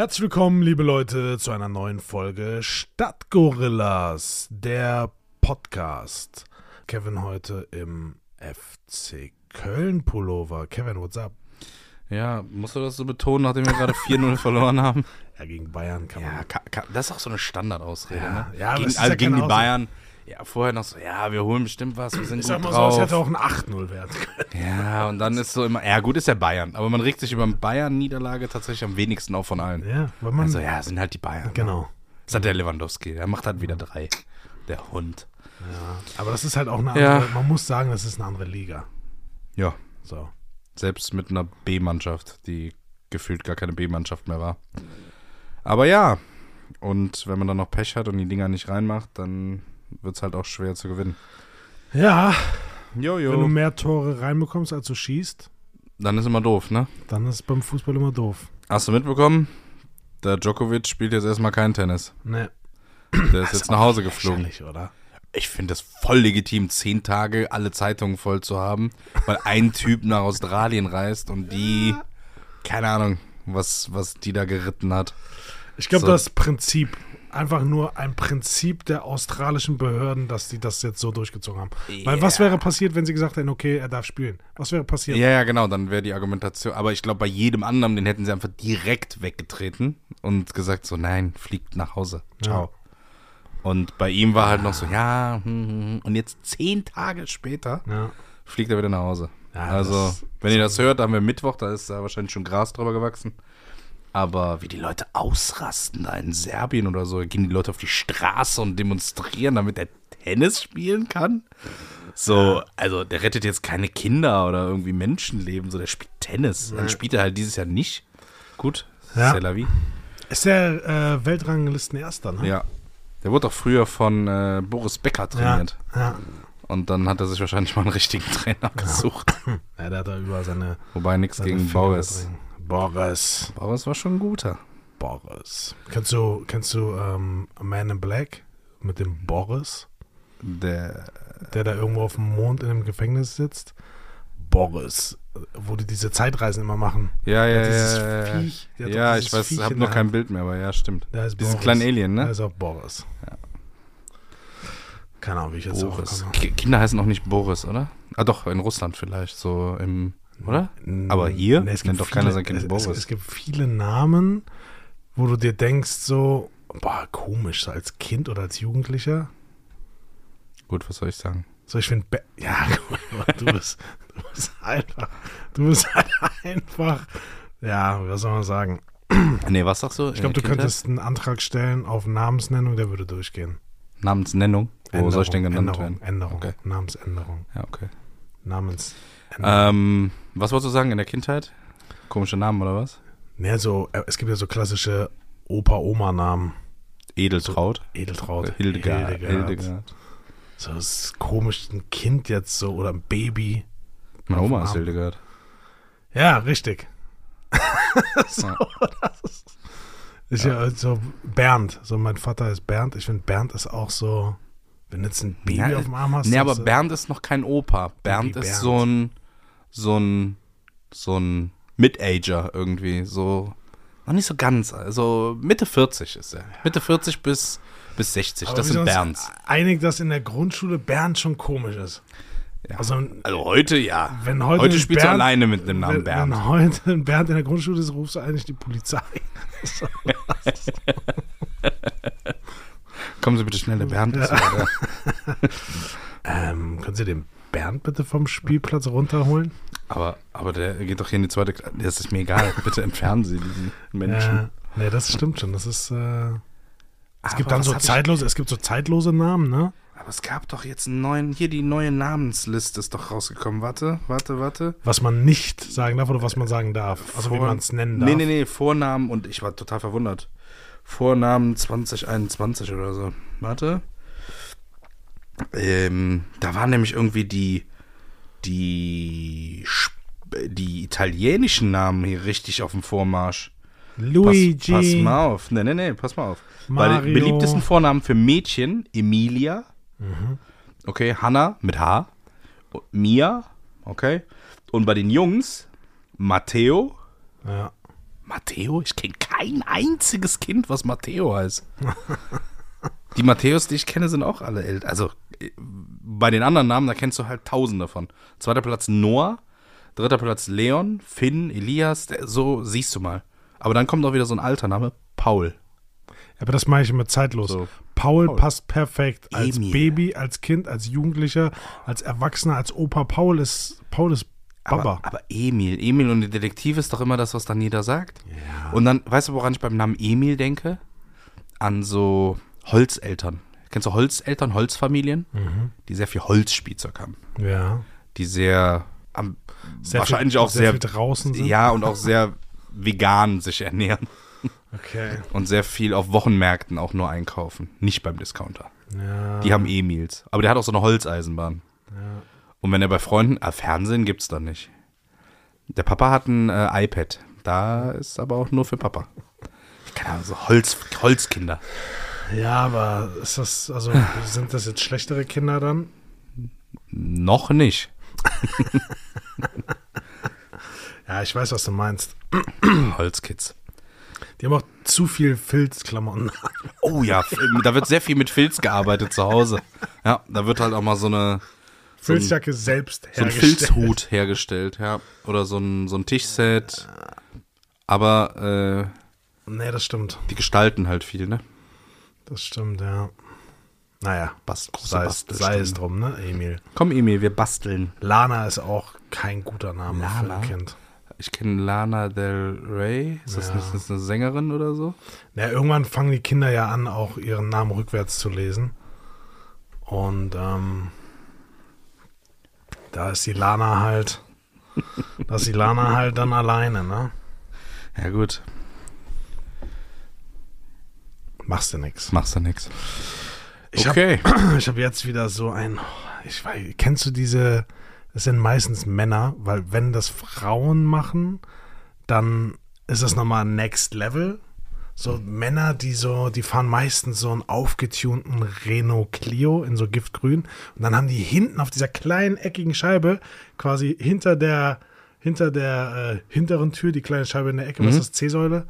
Herzlich willkommen, liebe Leute, zu einer neuen Folge Stadtgorillas, der Podcast. Kevin heute im FC Köln Pullover. Kevin, what's up? Ja, musst du das so betonen, nachdem wir gerade 4-0 verloren haben? Ja, gegen Bayern kann man. Ja, ka- ka- das ist auch so eine Standardausrede, Ja, ne? ja, gegen, also gegen die Ausrede. Bayern. Ja, vorher noch so, ja, wir holen bestimmt was, wir sind Ich gut sag mal so, drauf. es hätte auch ein 8-0 werden können. ja, und dann ist so immer, ja gut, ist ja Bayern, aber man regt sich über eine Bayern-Niederlage tatsächlich am wenigsten auf von allen. Ja, weil man. Also ja, sind halt die Bayern. genau. Das hat der Lewandowski, der macht halt wieder drei. Der Hund. Ja. Aber das ist halt auch eine Ja. andere. Man muss sagen, das ist eine andere Liga. Ja, So. selbst mit einer B-Mannschaft, die gefühlt gar keine B-Mannschaft mehr war. Aber ja, und wenn man dann noch Pech hat und die Dinger nicht reinmacht, dann wird es halt auch schwer zu gewinnen. Ja, Jojo. wenn du mehr Tore reinbekommst, als du schießt, Dann ist immer doof, ne? dann ist beim Fußball immer doof. Hast du mitbekommen? Der Djokovic spielt jetzt erstmal kein Tennis. Ne. Der ist jetzt nach Hause geflogen. Oder? Ich finde es voll legitim, zehn Tage alle Zeitungen voll zu haben, weil ein Typ nach Australien reist und die, keine Ahnung, was, was die da geritten hat. Ich glaube, So. das Prinzip, einfach nur ein Prinzip der australischen Behörden, dass die das jetzt so durchgezogen haben. Weil was Ja. wäre passiert, wenn sie gesagt hätten, okay, er darf spielen? Was wäre passiert? Ja, ja, genau, dann wäre die Argumentation. Aber ich glaube, bei jedem anderen, den hätten sie einfach direkt weggetreten und gesagt so, nein, fliegt nach Hause. Ciao. Und bei ihm war halt noch so, ja, hm, hm, hm. und jetzt zehn Tage später Ja. fliegt er wieder nach Hause. Ja, also, wenn ihr das hört, da haben wir Mittwoch, da ist da wahrscheinlich schon Gras drüber gewachsen. Aber wie die Leute ausrasten da in Serbien oder so, gehen die Leute auf die Straße und demonstrieren, damit er Tennis spielen kann. So, also der rettet jetzt keine Kinder oder irgendwie Menschenleben, so der spielt Tennis. Dann spielt er halt dieses Jahr nicht. Gut, Ja. c'est la vie. Ist der äh, Weltranglisten-Erster, ne? Ja. Der wurde auch früher von äh, Boris Becker ja. trainiert. ja. Und dann hat er sich wahrscheinlich mal einen richtigen Trainer gesucht. Ja, der hat da über seine, Wobei nichts seine gegen Finger Boris. Boris. War schon ein guter. Boris. Kennst du, kennst du ähm, A Man in Black mit dem Boris, Der, der da irgendwo auf dem Mond in einem Gefängnis sitzt? Boris. Wo die diese Zeitreisen immer machen. ja, ja, Ja, dieses ja, ja, ja. Viech, der ja ich weiß, ich habe noch der kein. Bild mehr, aber ja, stimmt. Der ist Dieses Boris. kleine Alien, Der ne? ist auch Boris. Keine Ahnung, wie ich jetzt auch Boris. komme. Ki- Kinder heißen auch nicht Boris, oder? Ah, doch, in Russland vielleicht, so im, oder? Aber hier Nee, es nennt gibt doch keiner sein Kind es, Boris. Es, es gibt viele Namen, wo du dir denkst, so, boah, komisch, so als Kind oder als Jugendlicher. Gut, was soll ich sagen? So, ich finde, ja, du bist, du bist einfach, du bist halt einfach, ja, was soll man sagen? Nee, was sagst du? Ich glaube, du könntest einen Antrag stellen auf Namensnennung, der würde durchgehen. Namensnennung? Wo soll ich denn genannt Änderung, werden? Änderung, Okay. Namensänderung, Ja, okay. Namensänderung. Ähm, was wolltest du sagen in der Kindheit? Komische Namen oder was? Ne, so, äh, es gibt ja so klassische Opa-Oma-Namen. Edeltraut? Edeltraut, Hildegard. Hildegard. Hildegard. So, es ist komisch, ein Kind jetzt so oder ein Baby. Meine Oma ist. Hildegard. Ja, richtig. so, Ja. das ist, ist ja. so Bernd. So, mein Vater ist Bernd. Ich finde, Bernd ist auch so, wenn du jetzt ein Baby Ja, auf dem Arm hast. Nee, aber ist, Bernd ist noch kein Opa. Bernd Baby ist Bernd. so ein, so ein, so ein Mid-Ager irgendwie. So, noch nicht so ganz. Also Mitte 40 ist er. Mitte 40 bis, bis 60. aber das sind uns Bernds. Einig, dass in der Grundschule Bernd schon komisch ist. Ja. Also, Also heute ja. wenn heute, Heute spielst du Bernd- alleine mit dem Namen wenn, Bernd. Wenn heute ein Bernd in der Grundschule ist, rufst du eigentlich die Polizei. So. Kommen Sie bitte schnell, der Bernd ist ja. ähm, können Sie den Bernd bitte vom Spielplatz runterholen? Aber, aber der geht doch hier in die zweite Klasse. Das ist mir egal. Bitte entfernen Sie diesen Menschen. Ja, nee, das stimmt schon. Das ist. Äh, es gibt dann so hab ich- zeitlose, es gibt so zeitlose Namen, ne? Aber es gab doch jetzt einen neuen, hier die neue Namensliste ist doch rausgekommen. Warte, warte, warte. Was man nicht sagen darf oder was man sagen darf. Also wie Vor- man es nennen darf. Nee, nee, nee, Vornamen und ich war total verwundert. Vornamen 2021 oder so. Warte. Ähm, da waren nämlich irgendwie die, die, die italienischen Namen hier richtig auf dem Vormarsch. Luigi. Pass, pass mal auf. Nee, nee, nee, pass mal auf. Bei den Mario. beliebtesten Vornamen für Mädchen, Emilia. Mhm. Okay, Hannah mit H. Mia. Okay. Und bei den Jungs, Matteo. Ja. Matteo? Ich kenne keinen ein einziges Kind, was Matteo heißt. die Matthäus, die ich kenne, sind auch alle älter. Also bei den anderen Namen, da kennst du halt tausend davon. Zweiter Platz Noah, dritter Platz Leon, Finn, Elias, so siehst du mal. Aber dann kommt auch wieder so ein alter Name, Paul. Aber das mache ich immer zeitlos. So. Paul, Paul. passt perfekt als Emil. Baby, als Kind, als Jugendlicher, als Erwachsener, als Opa. Paul ist Paul ist Baba. Aber, aber Emil, Emil und der Detektiv ist doch immer das, was dann jeder sagt. Und dann, weißt du, woran ich beim Namen Emil denke? An so Holzeltern. Kennst du Holzeltern, Holzfamilien? Mhm. Die sehr viel Holzspielzeug haben. ja. Die sehr, am, Sehr wahrscheinlich viel, auch sehr, viel draußen sind. ja, und auch sehr vegan sich ernähren. Okay. Und sehr viel auf Wochenmärkten auch nur einkaufen. Nicht beim Discounter. Ja. Die haben Emils. Aber der hat auch so eine Holzeisenbahn. Und wenn er bei Freunden, ah, Fernsehen gibt's da nicht. Der Papa hat ein äh, iPad. Da ist aber auch nur für Papa. Keine Ahnung, so Holz, Holzkinder. Ja, aber ist das, also sind das jetzt schlechtere Kinder dann? Noch nicht. Ja, ich weiß, was du meinst. Holzkids. Die haben auch zu viel Filzklamotten. Oh ja, da wird sehr viel mit Filz gearbeitet zu Hause. Ja, da wird halt auch mal so eine so ein, Filzjacke selbst so ein hergestellt. Filzhut hergestellt, ja. Oder so ein, so ein Tischset. Aber äh, Nee, das stimmt. die gestalten halt viel, ne? Das stimmt, ja. Naja, Bast sei es, sei es drum, ne, Emil. Komm, Emil, wir basteln. Lana ist auch kein guter Name für Lana? ein Kind. Ich kenne Lana Del Rey. Ist das, Ja. nicht, ist das eine Sängerin oder so? Ja, irgendwann fangen die Kinder ja an, auch ihren Namen rückwärts zu lesen. Und ähm, da ist die Lana halt, da ist die Lana halt dann alleine, ne? Ja, gut. Machst du nix. Machst du nix. Ich Okay. Hab, ich habe jetzt wieder so ein, ich weiß, kennst du diese, das sind meistens Männer, weil wenn das Frauen machen, dann ist das nochmal Next Level. So Männer, die so, die fahren meistens so einen aufgetunten Renault Clio in so Giftgrün und dann haben die hinten auf dieser kleinen eckigen Scheibe quasi hinter der hinter der äh, hinteren Tür die kleine Scheibe in der Ecke, was ist das C-Säule?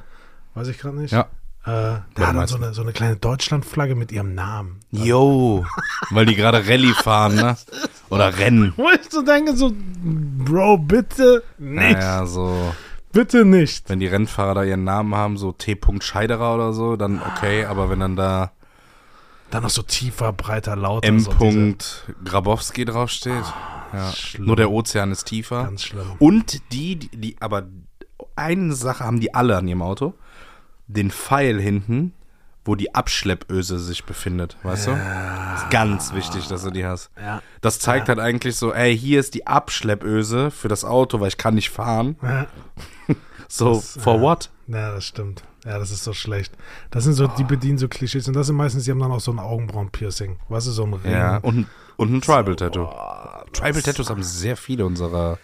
Weiß ich gerade nicht. Ja. Äh, da die hat dann so eine, so eine kleine Deutschlandflagge mit ihrem Namen. Yo. Weil die gerade Rallye fahren, ne? Oder Rennen. Wo ich so denke, so, Bro, bitte nicht. Naja, so. Bitte nicht. Wenn die Rennfahrer da ihren Namen haben, so T. Scheiderer oder so, dann okay. Aber wenn dann da Dann noch so tiefer, breiter, lauter. M. So Grabowski draufsteht. Ja. schlimm. Nur der Ozean ist tiefer. Ganz schlimm. Und die, die, die, aber eine Sache haben die alle an ihrem Auto. Den Pfeil hinten, wo die Abschleppöse sich befindet, weißt du? Ist ganz wichtig, dass du die hast. Ja. Das zeigt halt eigentlich so, ey, hier ist die Abschleppöse für das Auto, weil ich kann nicht fahren. Ja. So, for ja. what? ja, das stimmt. Ja, das ist so schlecht. Das sind so, die bedienen so Klischees. Und das sind meistens, die haben dann auch so ein Augenbrauen-Piercing. Weißt du, so ein Ring. Ja, und, und ein Tribal-Tattoo. Boah, Tribal Tattoos haben sehr viele unserer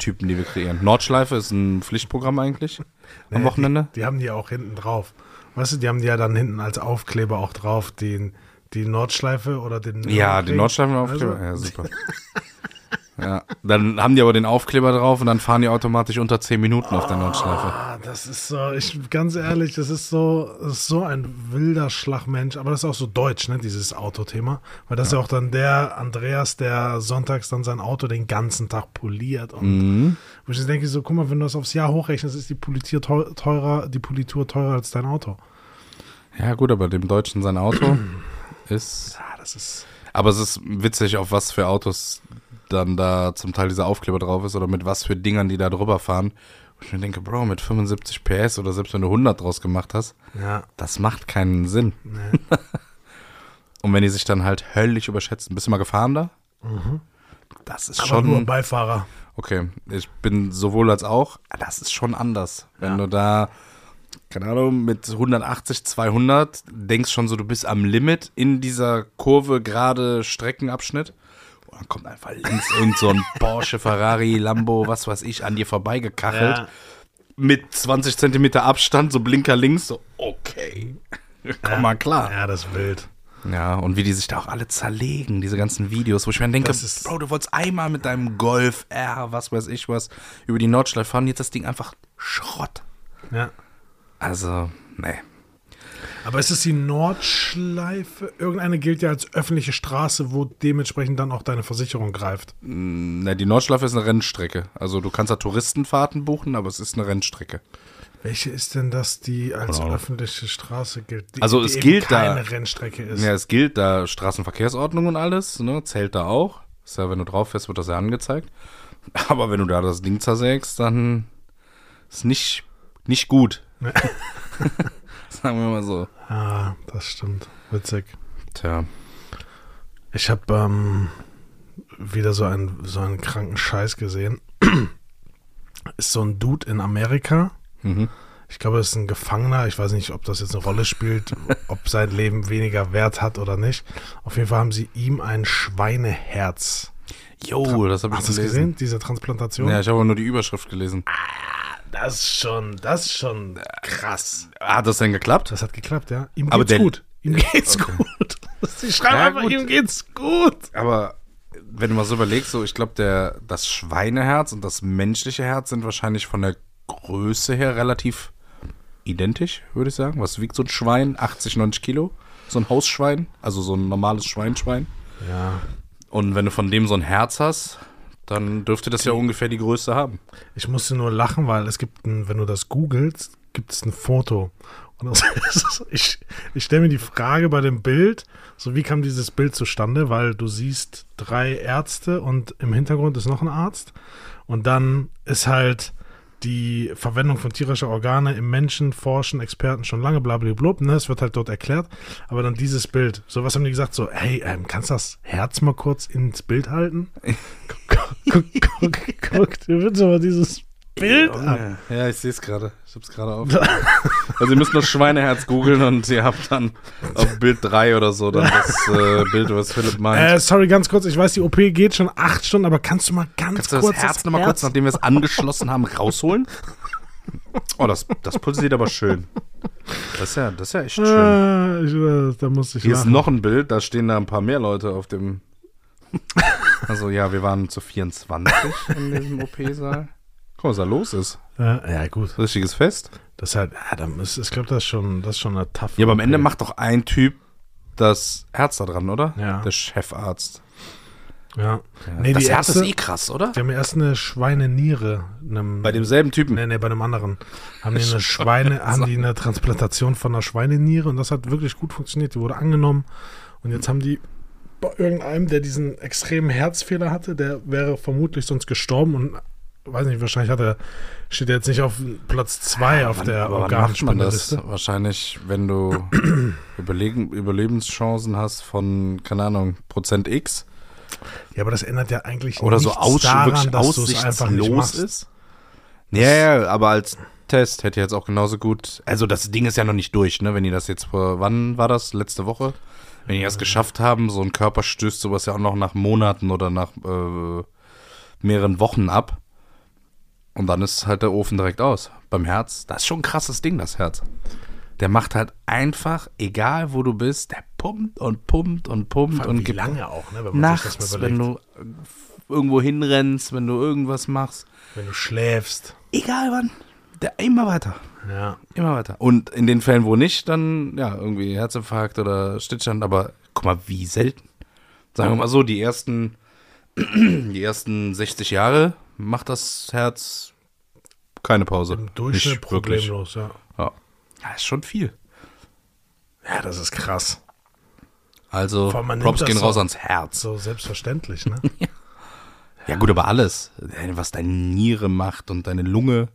Typen, die wir kreieren. Nordschleife ist ein Pflichtprogramm eigentlich am Nee, Wochenende. Die, die haben die auch hinten drauf. Weißt du, die haben die ja dann hinten als Aufkleber auch drauf, den, die Nordschleife oder den. Ja, den Nordschleifen-Aufkleber. Also, Ja, super. ja, dann haben die aber den Aufkleber drauf und dann fahren die automatisch unter 10 Minuten auf der Nordschleife. Ah, das ist so, ich ganz ehrlich, das ist so, das ist so ein wilder Schlagmensch, aber das ist auch so deutsch, ne, dieses Autothema. Weil das ist ja auch dann der Andreas, der sonntags dann sein Auto den ganzen Tag poliert. Und Mhm. wo ich denke, so, guck mal, wenn du das aufs Jahr hochrechnest, ist die Politur teu- teurer, die Politur teurer als dein Auto. Ja, gut, aber dem Deutschen sein Auto ist. Ja, das ist. Aber es ist witzig, auf was für Autos dann da zum Teil dieser Aufkleber drauf ist oder mit was für Dingern die da drüber fahren. Und ich mir denke, Bro, mit 75 PS oder selbst wenn du 100 draus gemacht hast, Ja, das macht keinen Sinn. nee. Und wenn die sich dann halt höllisch überschätzen, bist du mal gefahren da? Das ist Mhm. aber nur schon. Beifahrer. Okay, ich bin sowohl als auch. Das ist schon anders. Wenn Ja. du da, keine Ahnung, mit 180, 200 denkst schon so, du bist am Limit in dieser Kurve, gerade Streckenabschnitt. Dann kommt einfach links irgend so ein Porsche, Ferrari, Lambo, was weiß ich, an dir vorbeigekachelt. Ja. Mit 20 Zentimeter Abstand, so Blinker links, so, okay. Komm mal klar. Ja, das ist wild. Ja, und wie die sich da auch alle zerlegen, diese ganzen Videos, wo ich mir denke, Bro, du wolltest einmal mit deinem Golf R, was weiß ich was, über die Nordschleife fahren, jetzt das Ding einfach Schrott. Ja. Also, nee. Aber ist es die Nordschleife? Irgendeine gilt ja als öffentliche Straße, wo dementsprechend dann auch deine Versicherung greift. Na, die Nordschleife ist eine Rennstrecke. Also du kannst da Touristenfahrten buchen, aber es ist eine Rennstrecke. Welche ist denn das, die als Ahnung. öffentliche Straße gilt? Die, Also es gilt da- keine Rennstrecke ist. Ja, es gilt da Straßenverkehrsordnung und alles, ne? Zählt da auch. Ist ja, wenn du drauf fährst, wird das ja angezeigt. Aber wenn du da das Ding zersägst, dann ist nicht, nicht gut. Sagen wir mal so. Ah, das stimmt. Witzig. Tja. Ich habe ähm, wieder so einen, so einen kranken Scheiß gesehen. ist so ein Dude in Amerika. Mhm. Ich glaube, das ist ein Gefangener. Ich weiß nicht, ob das jetzt eine Rolle spielt, ob sein Leben weniger Wert hat oder nicht. Auf jeden Fall haben sie ihm ein Schweineherz. Jo, das habe ich Hast du das gelesen. gesehen, diese Transplantation? Ja, ich habe aber nur die Überschrift gelesen. Das ist schon, das ist schon krass. Hat das denn geklappt? Das hat geklappt, ja. Ihm geht's der- gut. Ihm geht's Okay. gut. Sie schreiben Ja, einfach, gut. ihm geht's gut. Aber wenn du mal so überlegst, so, ich glaube, das Schweineherz und das menschliche Herz sind wahrscheinlich von der Größe her relativ identisch, würde ich sagen. Was wiegt so ein Schwein? 80, 90 Kilo? So ein Hausschwein? Also so ein normales Schweinschwein. Ja. Und wenn du von dem so ein Herz hast, dann dürfte das ja ungefähr die Größe haben. Ich musste nur lachen, weil es gibt, ein, wenn du das googelst, gibt es ein Foto. Und das ist, ich, ich stelle mir die Frage bei dem Bild, so wie kam dieses Bild zustande, weil du siehst drei Ärzte und im Hintergrund ist noch ein Arzt. Und dann ist halt die Verwendung von tierischer Organe im Menschen, forschen Experten schon lange, blablabla, ne, es wird halt dort erklärt. Aber dann dieses Bild, so was haben die gesagt, so, hey, ähm, kannst du das Herz mal kurz ins Bild halten? guck, guck, guck, guck, dir wird aber dieses Bild an. Ja, ich sehe es gerade. Ich habe es gerade auf. also ihr müsst nur Schweineherz googeln und ihr habt dann auf Bild 3 oder so dann das äh, Bild, was Philipp meint. Äh, sorry, ganz kurz, ich weiß, die OP geht schon acht Stunden, aber kannst du mal ganz Kannst du kurz das Herz nochmal kurz, nachdem wir es angeschlossen haben, rausholen? Oh, das, das pulsiert aber schön. Das ist ja, das ist ja echt schön. Äh, ich, äh, da muss ich Hier ist lachen. noch ein Bild, da stehen da ein paar mehr Leute auf dem. Also ja, wir waren zu 24 in diesem OP-Saal. Guck mal, was da los ist. Äh, ja, gut. Richtiges Fest. Das ist halt, ja, da ist, ich glaube, das ist schon, das ist schon eine tough. Ja, aber am Ende macht doch ein Typ das Herz da dran, oder? Ja. Der Chefarzt. Ja. Nee, das die Herz erste, ist eh krass, oder? Die haben erst eine Schweineniere. Einem, Bei demselben Typen. Nee, nee, bei einem anderen. Haben die eine Schweine, haben die eine Transplantation von einer Schweineniere und das hat wirklich gut funktioniert. Die wurde angenommen und jetzt haben die bei irgendeinem, der diesen extremen Herzfehler hatte, der wäre vermutlich sonst gestorben und weiß nicht, wahrscheinlich hat er, steht er jetzt nicht auf Platz zwei auf Wann- der? Organspenderliste. Wahrscheinlich, wenn du Überlegen, Überlebenschancen hast von, keine Ahnung, Prozent X Ja, aber das ändert ja eigentlich oder so aus, daran, dass du es einfach nicht machst. ist. Ja, ja, aber als Test hätte jetzt auch genauso gut. Also das Ding ist ja noch nicht durch, ne? Wenn die das jetzt vor, wann war das? Letzte Woche? Wenn die das geschafft haben, so ein Körper stößt sowas ja auch noch nach Monaten oder nach äh, mehreren Wochen ab. Und dann ist halt der Ofen direkt aus. Beim Herz, das ist schon ein krasses Ding, das Herz. Der macht halt einfach, egal wo du bist, der pumpt und pumpt und pumpt und wie gibt lange auch, ne, wenn man sich das nachts, mal wenn du äh, irgendwo hinrennst, wenn du irgendwas machst. wenn du schläfst. Egal wann. Der immer weiter. Ja. Immer weiter. Und in den Fällen, wo nicht, dann, ja, irgendwie Herzinfarkt oder Stillstand, aber guck mal, wie selten. Sagen wir mal so, die ersten, die ersten 60 Jahre macht das Herz keine Pause. Im Durchschnitt Nicht problemlos, ja. Ja. ja, ist schon viel. Ja, das ist krass. Also, Props gehen das raus so- ans Herz. So selbstverständlich, ne? Ja, gut, aber alles. Was deine Niere macht und deine Lunge,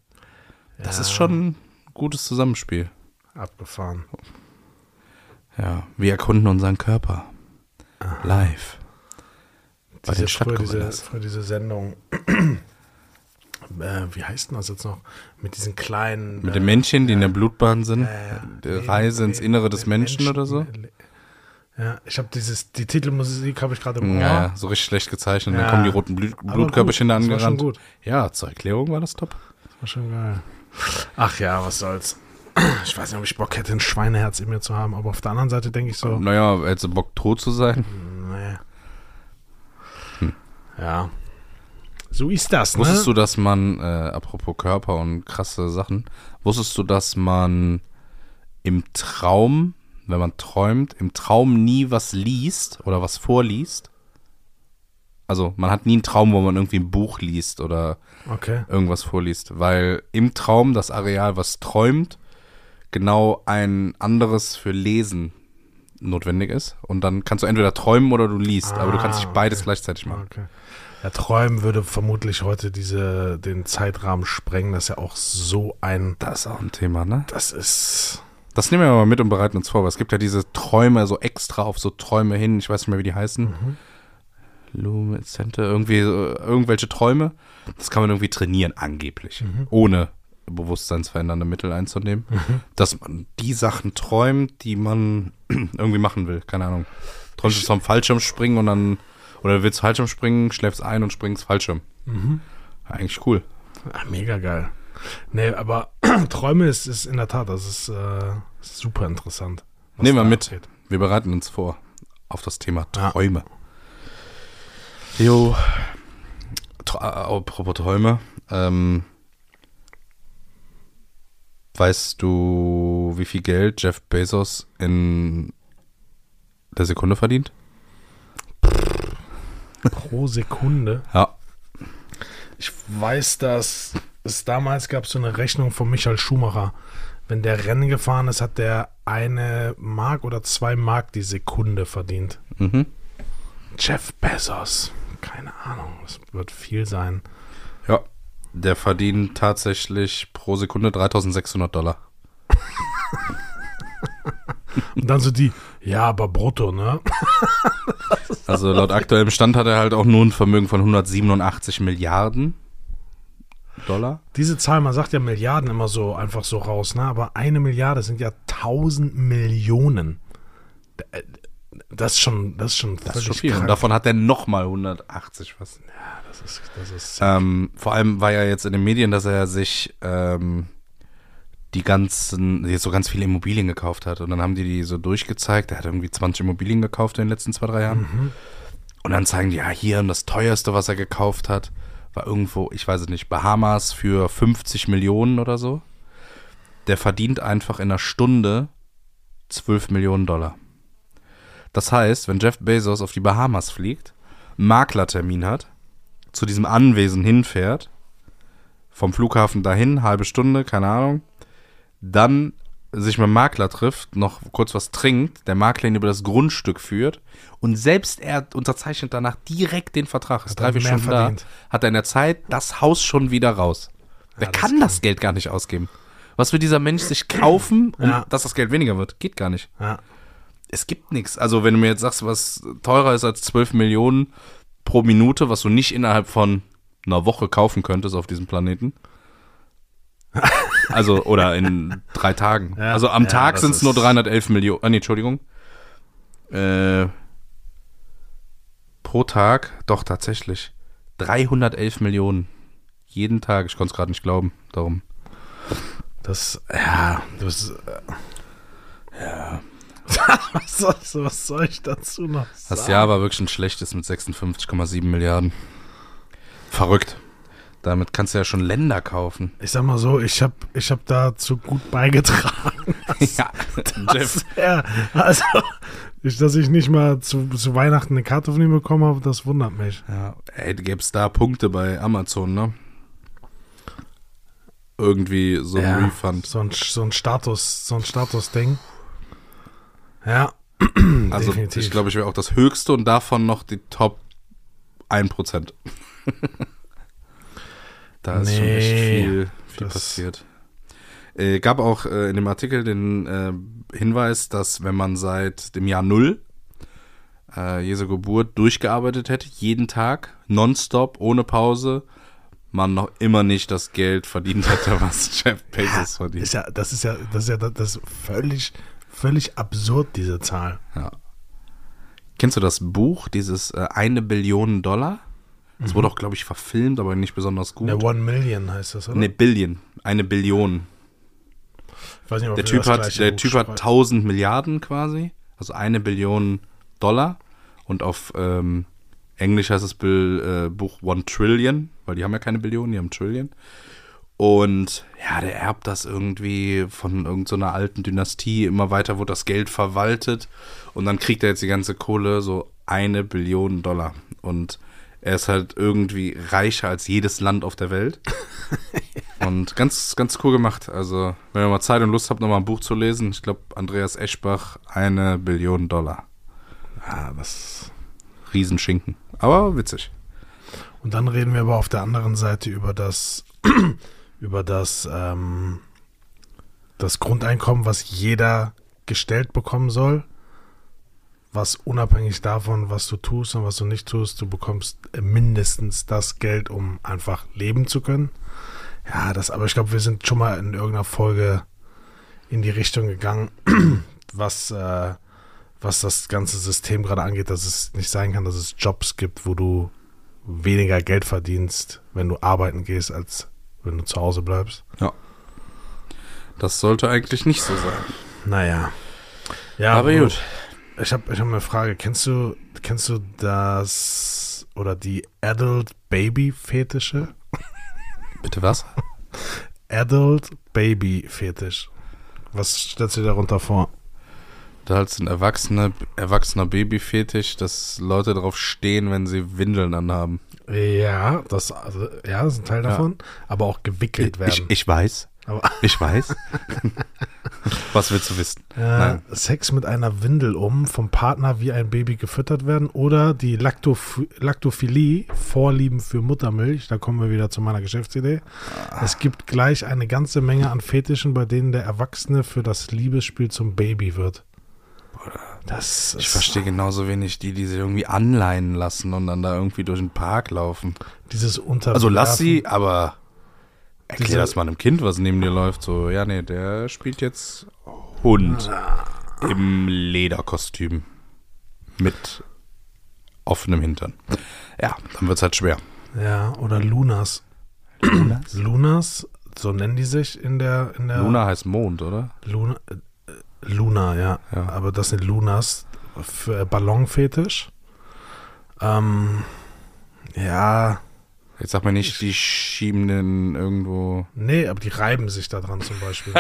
das Ja. ist schon ein gutes Zusammenspiel. Abgefahren. Ja, wir erkunden unseren Körper. Live. Bei Diese, den früher, diese, früher diese Sendung, äh, wie heißt denn das jetzt noch? Mit diesen kleinen. Mit äh, den Männchen, die in der Blutbahn sind. äh, Reise ins Innere des nee, Menschen, oder so. Ja, ich habe dieses, die Titelmusik habe ich gerade im Ohr. Ja, so richtig schlecht gezeichnet. Ja. Dann kommen die roten Blut Blutkörperchen da gut, das war schon angerannt. gut. Ja, zur Erklärung war das top. War schon geil. Ach ja, was soll's. Ich weiß nicht, ob ich Bock hätte, ein Schweineherz in mir zu haben, aber auf der anderen Seite denke ich so, Naja, hättest du Bock tot zu sein? nee. Hm. Ja. So ist das, ne? Wusstest du, dass man, äh, apropos Körper und krasse Sachen, wusstest du, dass man im Traum, wenn man träumt, im Traum nie was liest oder was vorliest? Also man hat nie einen Traum, wo man irgendwie ein Buch liest oder Okay. irgendwas vorliest, weil im Traum das Areal, was träumt, genau ein anderes für Lesen notwendig ist. Und dann kannst du entweder träumen oder du liest, aber du kannst nicht Ah, beides okay. gleichzeitig machen. Okay. Ja, Träumen würde vermutlich heute diese, den Zeitrahmen sprengen. Das ist ja auch so ein. Das ist auch ein Thema, ne? Das ist. Das nehmen wir mal mit und bereiten uns vor, weil es gibt ja diese Träume so extra auf so Träume hin, ich weiß nicht mehr, wie die heißen. Mhm. Lumizente, irgendwie so, irgendwelche Träume. Das kann man irgendwie trainieren, angeblich. Mhm. Ohne bewusstseinsverändernde Mittel einzunehmen. Dass man die Sachen träumt, die man irgendwie machen will. Keine Ahnung. Träumst du vom Fallschirmspringen und dann, oder willst Fallschirm springen, schläfst ein und springst Fallschirm. Mhm. Eigentlich cool. Ah, mega geil. Nee, aber Träume ist, ist in der Tat, das ist äh, super interessant. Nehmen wir mit. abgeht. Wir bereiten uns vor auf das Thema Ja. Träume. Jo. Tra äh, apropos Träume. Ähm, weißt du, wie viel Geld Jeff Bezos in der Sekunde verdient? Pro Sekunde. Ja. Ich weiß, dass es damals gab so eine Rechnung von Michael Schumacher. Wenn der Rennen gefahren ist, hat der eine Mark oder zwei Mark die Sekunde verdient. Mhm. Jeff Bezos. Keine Ahnung, das wird viel sein. Ja. Der verdient tatsächlich pro Sekunde 3600 Dollar. Und dann so die, ja, aber brutto, ne? Also laut aktuellem Stand hat er halt auch nur ein Vermögen von 187 Milliarden Dollar. Diese Zahl, man sagt ja Milliarden immer so einfach so raus, ne? Aber eine Milliarde sind ja 1000 Millionen. Das ist schon, das ist schon Das ist völlig schon viel. krank. Und davon hat er nochmal 180 was. das ist, das ist Ähm, vor allem war ja jetzt in den Medien, dass er sich ähm, die ganzen, jetzt so ganz viele Immobilien gekauft hat. Und dann haben die die so durchgezeigt. Er hat irgendwie 20 Immobilien gekauft in den letzten zwei, drei Jahren. Und dann zeigen die, ja, hier und das teuerste, was er gekauft hat, war irgendwo, ich weiß es nicht, Bahamas für 50 Millionen oder so. Der verdient einfach in einer Stunde 12 Millionen Dollar. Das heißt, wenn Jeff Bezos auf die Bahamas fliegt, einen Maklertermin hat, zu diesem Anwesen hinfährt, vom Flughafen dahin, halbe Stunde, keine Ahnung, dann sich mit dem Makler trifft, noch kurz was trinkt, der Makler ihn über das Grundstück führt und selbst er unterzeichnet danach direkt den Vertrag, ist drei, vier Stunden verdient. da, hat er in der Zeit das Haus schon wieder raus. Wer Ja, das kann kann- das Geld gar nicht ausgeben? Was will dieser Mensch sich kaufen, um, Ja. dass das Geld weniger wird? Geht gar nicht ja. es gibt nichts. Also wenn du mir jetzt sagst, was teurer ist als 12 Millionen pro Minute, was du nicht innerhalb von einer Woche kaufen könntest auf diesem Planeten. Also, oder in drei Tagen. Ja, also am ja, Tag das sind es nur ist- 311 Millionen. Ah, nee, Entschuldigung. Äh, pro Tag, doch tatsächlich. 311 Millionen. Jeden Tag. Ich konnte es gerade nicht glauben. Darum. Das, ja, das, äh, ja. was, soll, was soll ich dazu noch Das sagen? Jahr war wirklich ein schlechtes mit 56,7 Milliarden. Verrückt. Damit kannst du ja schon Länder kaufen. Ich sag mal so, ich habe ich hab dazu gut beigetragen. ja, Jeff. ja, also, ich, dass ich nicht mal zu, zu Weihnachten eine Karte von ihm bekommen habe, das wundert mich. Ja, ey, gäbe es da Punkte bei Amazon, ne? Irgendwie so ein ja, Refund. So ein, so ein Status, so ein Status-Ding. Ja, Also definitiv. ich glaube, ich wäre auch das höchste und davon noch die Top 1%. da ist schon echt viel, viel passiert. Äh, gab auch äh, in dem Artikel den äh, Hinweis, dass wenn man seit dem Jahr Null äh, Jesu Geburt durchgearbeitet hätte, jeden Tag, nonstop, ohne Pause, man noch immer nicht das Geld verdient hätte, was Jeff Bezos verdient. ist ja, das ist ja, das ist ja das ist völlig, völlig absurd, diese Zahl. Ja. Kennst du das Buch, dieses äh, eine Billion Dollar? Das wurde auch, glaube ich, verfilmt, aber nicht besonders gut. Der One Million heißt das, oder? Eine Billion, eine Billion. ich weiß nicht, ob Der Typ das hat, der Buch Typ hat schreiben. 1000 Milliarden quasi, also eine Billion Dollar. Und auf ähm, Englisch heißt das Bill, äh, Buch One Trillion, weil die haben ja keine Billionen, die haben Trillion. Und ja, der erbt das irgendwie von irgendeiner so alten Dynastie. Immer weiter wurde das Geld verwaltet. Und dann kriegt er jetzt die ganze Kohle, so eine Billion Dollar. Und er ist halt irgendwie reicher als jedes Land auf der Welt. und ganz, ganz cool gemacht. Also, wenn ihr mal Zeit und Lust habt, nochmal ein Buch zu lesen, ich glaube, Andreas Eschbach, eine Billion Dollar. Ja, das. Riesenschinken. Aber witzig. Und dann reden wir aber auf der anderen Seite über das, über das, ähm, das Grundeinkommen, was jeder gestellt bekommen soll. Was unabhängig davon, was du tust und was du nicht tust, du bekommst mindestens das Geld, um einfach leben zu können. Ja, das, aber ich glaube, wir sind schon mal in irgendeiner Folge in die Richtung gegangen, was, äh, was das ganze System gerade angeht, dass es nicht sein kann, dass es Jobs gibt, wo du weniger Geld verdienst, wenn du arbeiten gehst, als wenn du zu Hause bleibst. Ja. Das sollte eigentlich nicht so sein. Naja. Ja, Aber Bro, gut. Ich habe ich hab eine Frage. Kennst du, kennst du das oder die Adult Baby Fetische? Bitte was? Adult Baby Fetisch. Was stellst du dir darunter vor? Da halt sind erwachsene, erwachsener Babyfetisch, dass Leute drauf stehen, wenn sie Windeln anhaben. Ja, das, also, ja, das ist ein Teil Ja. davon. Aber auch gewickelt Ich, werden. ich weiß. Aber, Ich weiß. Was willst du wissen? äh. Sex mit einer Windel um, vom Partner wie ein Baby gefüttert werden oder die Laktoph Laktophilie, Vorlieben für Muttermilch, da kommen wir wieder zu meiner Geschäftsidee. Ah. Es gibt gleich eine ganze Menge an Fetischen, bei denen der Erwachsene für das Liebesspiel zum Baby wird. Das Ich verstehe genauso wenig die, die sich irgendwie anleihen lassen und dann da irgendwie durch den Park laufen. dieses Unterwerfen. Also lass sie, aber erklär das mal einem Kind, was neben dir läuft. So, ja, nee, der spielt jetzt Hund im Lederkostüm mit offenem Hintern. Ja, dann wird's halt schwer. Ja, oder Lunas. Lunas, so nennen die sich in der in der Luna heißt Mond, oder? Luna, äh, Luna, ja. Ja. Aber das sind Lunas für Ballonfetisch. Ähm, ja, Jetzt sag mir nicht, die schieben den irgendwo. nee, aber die reiben sich da dran zum Beispiel.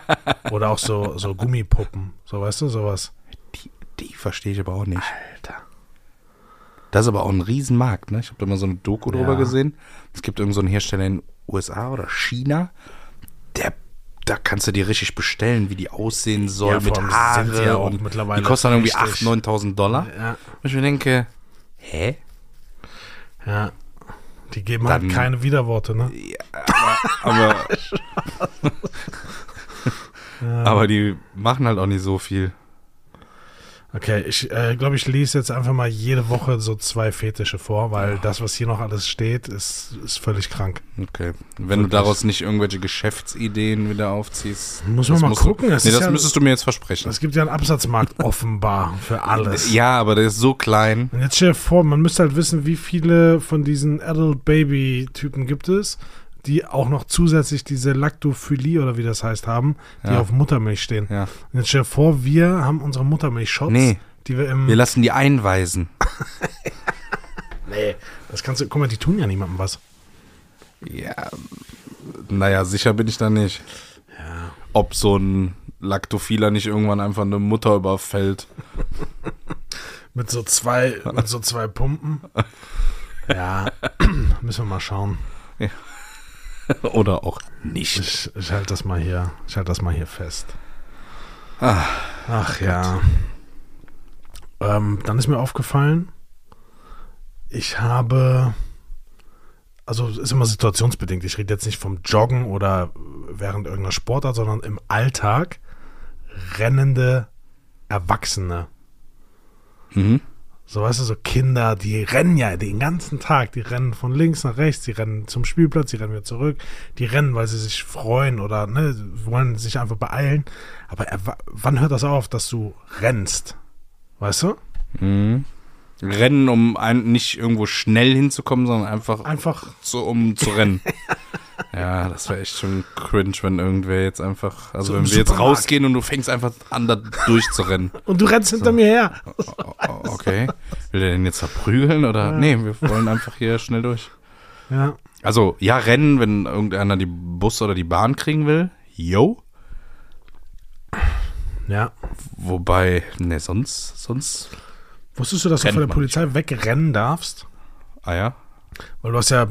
Oder auch so, so Gummipuppen, so weißt du, sowas. Die, die verstehe ich aber auch nicht. Alter. Das ist aber auch ein Riesenmarkt, ne? Ich habe da mal so eine Doku Ja. drüber gesehen. Es gibt irgendeinen so einen Hersteller in USA oder China, der da kannst du dir richtig bestellen, wie die aussehen soll, Ja, mit Haare die ja und mittlerweile die kosten dann irgendwie richtig- 8.000, 9.000 Dollar. Ja, Und ich mir denke, hä? ja. Die geben halt Dann- keine Widerworte, ne? Aber, aber die machen halt auch nicht so viel. Okay, ich äh, glaube, ich lese jetzt einfach mal jede Woche so zwei Fetische vor, weil das, was hier noch alles steht, ist, ist völlig krank. Okay. Wenn du Wirklich. daraus nicht irgendwelche Geschäftsideen wieder aufziehst. Muss man das mal musst du- gucken, es nee, das ja- müsstest du mir jetzt versprechen. Es gibt ja einen Absatzmarkt offenbar für alles. Ja, aber der ist so klein. Und jetzt stell dir vor, man müsste halt wissen, wie viele von diesen Adult Baby Typen gibt es, die auch noch zusätzlich diese Laktophilie oder wie das heißt haben, die Ja. auf Muttermilch stehen. Ja. Und jetzt stell dir vor, wir haben unsere Muttermilch-Shots, Nee. die wir im... Wir lassen die einweisen. nee, das kannst du... Guck mal, die tun ja niemandem was. Ja, naja, sicher bin ich da nicht. Ob so ein Laktophiler nicht irgendwann einfach eine Mutter überfällt. Mit so zwei, mit so zwei Pumpen. Ja, müssen wir mal schauen. Oder auch nicht. Ich, ich halte das mal hier, ich halte das mal hier fest. Ah, Ach ja. Ähm, dann ist mir aufgefallen, ich habe, also es ist immer situationsbedingt. Ich rede jetzt nicht vom Joggen oder während irgendeiner Sportart, sondern im Alltag rennende Erwachsene. Mhm. So, weißt du, so Kinder, die rennen ja den ganzen Tag. Die rennen von links nach rechts, die rennen zum Spielplatz, die rennen wieder zurück. Die rennen, weil sie sich freuen oder ne, wollen sich einfach beeilen. Aber wann hört das auf, dass du rennst? Weißt du? Mhm. Rennen, um ein, nicht irgendwo schnell hinzukommen, sondern einfach Einfach, so, um zu rennen. Ja, das wäre echt schon cringe, wenn irgendwer jetzt einfach, also So wenn wir jetzt rausgehen und du fängst einfach an, da durchzurennen. Und du rennst hinter mir her. O- o- Okay. Will der den jetzt verprügeln oder? Nee, wir wollen einfach hier schnell durch. Ja. Also, ja, rennen, wenn irgendeiner die Bus oder die Bahn kriegen will. Yo. Ja. Wobei, ne, sonst, sonst, Wusstest du, dass du Rennt von der Polizei wegrennen darfst? ah ja. Weil du hast ja äh,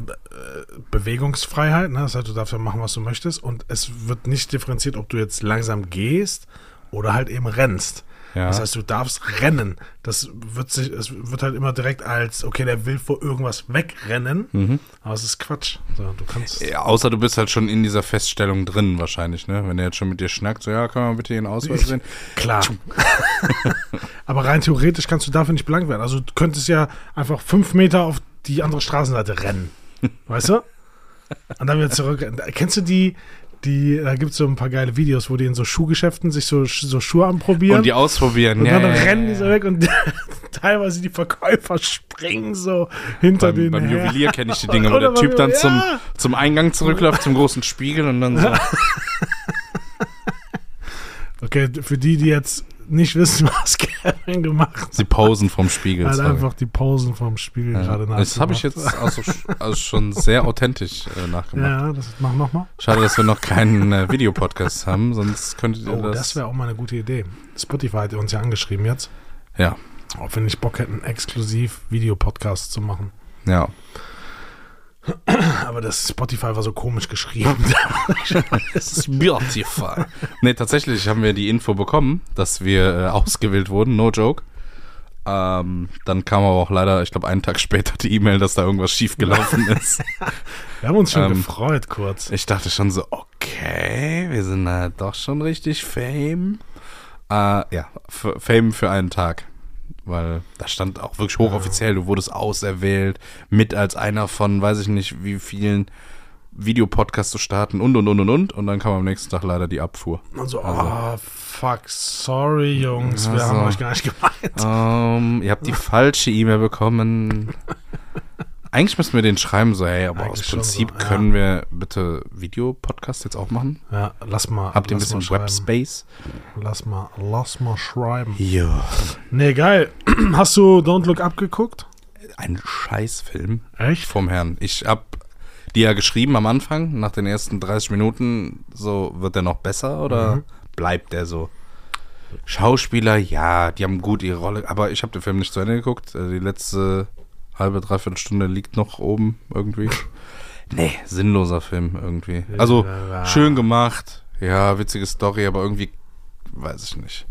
Bewegungsfreiheit, ne? Das heißt, du darfst ja machen, was du möchtest. Und es wird nicht differenziert, ob du jetzt langsam gehst oder halt eben rennst. Ja. Das heißt, du darfst rennen. Das wird sich, es wird halt immer direkt als, okay, der will vor irgendwas wegrennen. Mhm. Aber es ist Quatsch. So, du kannst. ja. Außer du bist halt schon in dieser Feststellung drin wahrscheinlich, ne? Wenn der jetzt schon mit dir schnackt, so, ja, kann man bitte Ihren Ausweis sehen? Klar. Aber rein theoretisch kannst du dafür nicht belangt werden. Also du könntest ja einfach fünf Meter auf die andere Straßenseite rennen. Weißt du? Und dann wieder zurück. Kennst du die, die, da gibt es so ein paar geile Videos, wo die in so Schuhgeschäften sich so, so Schuhe anprobieren. Und die ausprobieren. und ja, dann ja, rennen die so weg und teilweise die Verkäufer springen so hinter Beim, denen beim her. Juwelier kenne ich die Dinge, wo der Typ dann zum, ja. zum Eingang zurückläuft, zum großen Spiegel und dann so. Okay, für die, die jetzt nicht wissen, was Kevin gemacht hat, Sie posen vom Spiegel. hat einfach die Posen vom Spiegel gerade Ja. Das habe ich nachgemacht. jetzt also, also schon sehr authentisch äh, nachgemacht. Ja, das mach nochmal. Schade, dass wir noch keinen äh, Videopodcast haben, sonst könntet ihr Oh, das, das. wäre auch mal eine gute Idee. Spotify hat uns ja angeschrieben jetzt, ja, ob wir nicht Bock hätten, exklusiv Videopodcasts zu machen. ja. Aber das Spotify war so komisch geschrieben. Es ist Spotify. nee, tatsächlich haben wir die Info bekommen, dass wir äh, ausgewählt wurden, no joke. Ähm, dann kam aber auch leider, ich glaube, einen Tag später die E-Mail, dass da irgendwas schiefgelaufen ist. wir haben uns schon Ähm, gefreut kurz. Ich dachte schon so, okay, wir sind äh, doch schon richtig Fame. Äh, ja, Fame für einen Tag. Weil da stand auch wirklich hochoffiziell, du wurdest auserwählt, mit als einer von, weiß ich nicht, wie vielen Videopodcasts zu starten und und und und und. Und dann kam am nächsten Tag leider die Abfuhr. Und so, also- oh, fuck, sorry, Jungs, wir Also. haben euch gar nicht gemeint. Ähm, ihr habt die falsche E-Mail bekommen. Eigentlich müssten wir den schreiben, so, hey, aber Eigentlich aus Prinzip so, ja. können wir bitte Videopodcast jetzt auch machen. Ja, lass mal. Habt ihr ein bisschen. Webspace? Lass mal, lass mal schreiben. Ja. Nee, geil. Hast du Don't Look Up geguckt? Ein Scheißfilm Echt? vom Herrn. Ich hab die ja geschrieben am Anfang, nach den ersten 30 Minuten, so, wird der noch besser oder Mhm. bleibt der so? Schauspieler, ja, die haben gut ihre Rolle, aber ich habe den Film nicht zu Ende geguckt. Äh, Die letzte halbe, dreiviertel Stunde liegt noch oben irgendwie. nee, sinnloser Film irgendwie. Also, schön gemacht, ja, witzige Story, aber irgendwie, weiß ich nicht.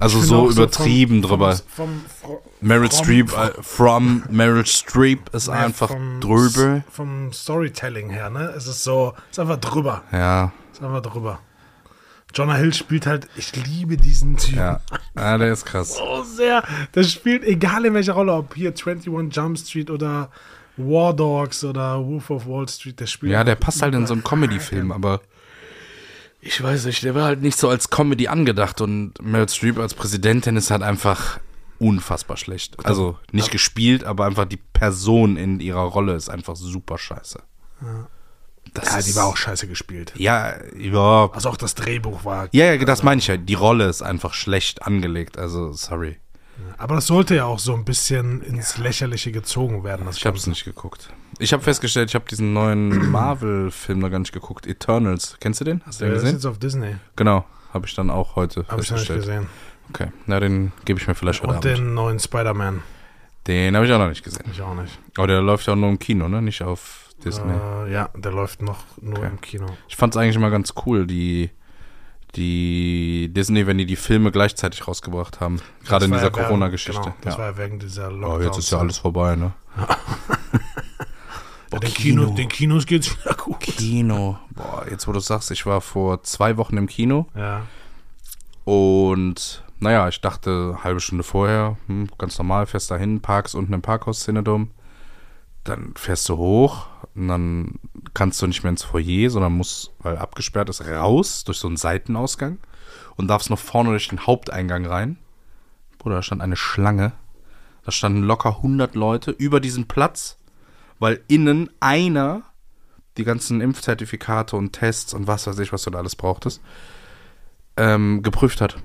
Also Ich so übertrieben vom, drüber. Vom, vom, Meryl Streep, äh, from Meryl Streep ist Ja, einfach drüber. Vom Storytelling her, ne? Es ist so, es ist einfach drüber. Ja, Es ist einfach drüber. Jonah Hill spielt halt, ich liebe diesen Typen ja. Ja, der ist krass. so sehr. Der spielt, egal in welcher Rolle, ob hier 21 Jump Street oder War Dogs oder Wolf of Wall Street, der spielt. Ja, der passt halt in so einen Comedy-Film, aber ich weiß nicht, der war halt nicht so als Comedy angedacht und Meryl Streep als Präsidentin ist halt einfach unfassbar schlecht. Also nicht gespielt, aber einfach die Person in ihrer Rolle ist einfach super scheiße. Das Ja, ist, die war auch scheiße gespielt. Ja, ja, Also auch das Drehbuch war. ja, ja, das meine ich ja. Die Rolle ist einfach schlecht angelegt. Also, sorry. Aber das sollte ja auch so ein bisschen ins Lächerliche gezogen werden. Das Ich habe es nicht geguckt. Ich habe festgestellt, ich habe diesen neuen Marvel-Film noch gar nicht geguckt. Eternals. Kennst du den? Hast du den Der ist gesehen? jetzt auf Disney. Genau. Habe ich dann auch heute Habe ich noch nicht festgestellt. gesehen. Okay. Na, den gebe ich mir vielleicht heute Und Abend. den neuen Spider-Man. Den habe ich auch noch nicht gesehen. Ich auch nicht. Aber der läuft ja auch nur im Kino, ne? Nicht auf Disney. Äh, ja, der läuft noch nur Okay. im Kino. Ich fand es eigentlich immer ganz cool, die, die Disney, wenn die die Filme gleichzeitig rausgebracht haben. Gerade in dieser ja Corona-Geschichte. Genau, das ja. war ja wegen dieser Oh, Lockdown. jetzt ist ja alles vorbei, ne? Ja, den, Kino, den Kinos geht's wieder gut. Kino. Boah, jetzt wo du sagst, ich war vor zwei Wochen im Kino Ja. und naja, ich dachte, halbe Stunde vorher, hm, ganz normal, fährst da hin, parkst unten im Parkhaus Cinedom. Dann fährst du hoch und dann kannst du nicht mehr ins Foyer, sondern musst, weil abgesperrt ist, raus durch so einen Seitenausgang und darfst noch vorne durch den Haupteingang rein. Bruder, da stand eine Schlange. Da standen locker 100 Leute über diesen Platz, weil innen einer die ganzen Impfzertifikate und Tests und was weiß ich, was du da alles brauchtest, ähm, geprüft hat.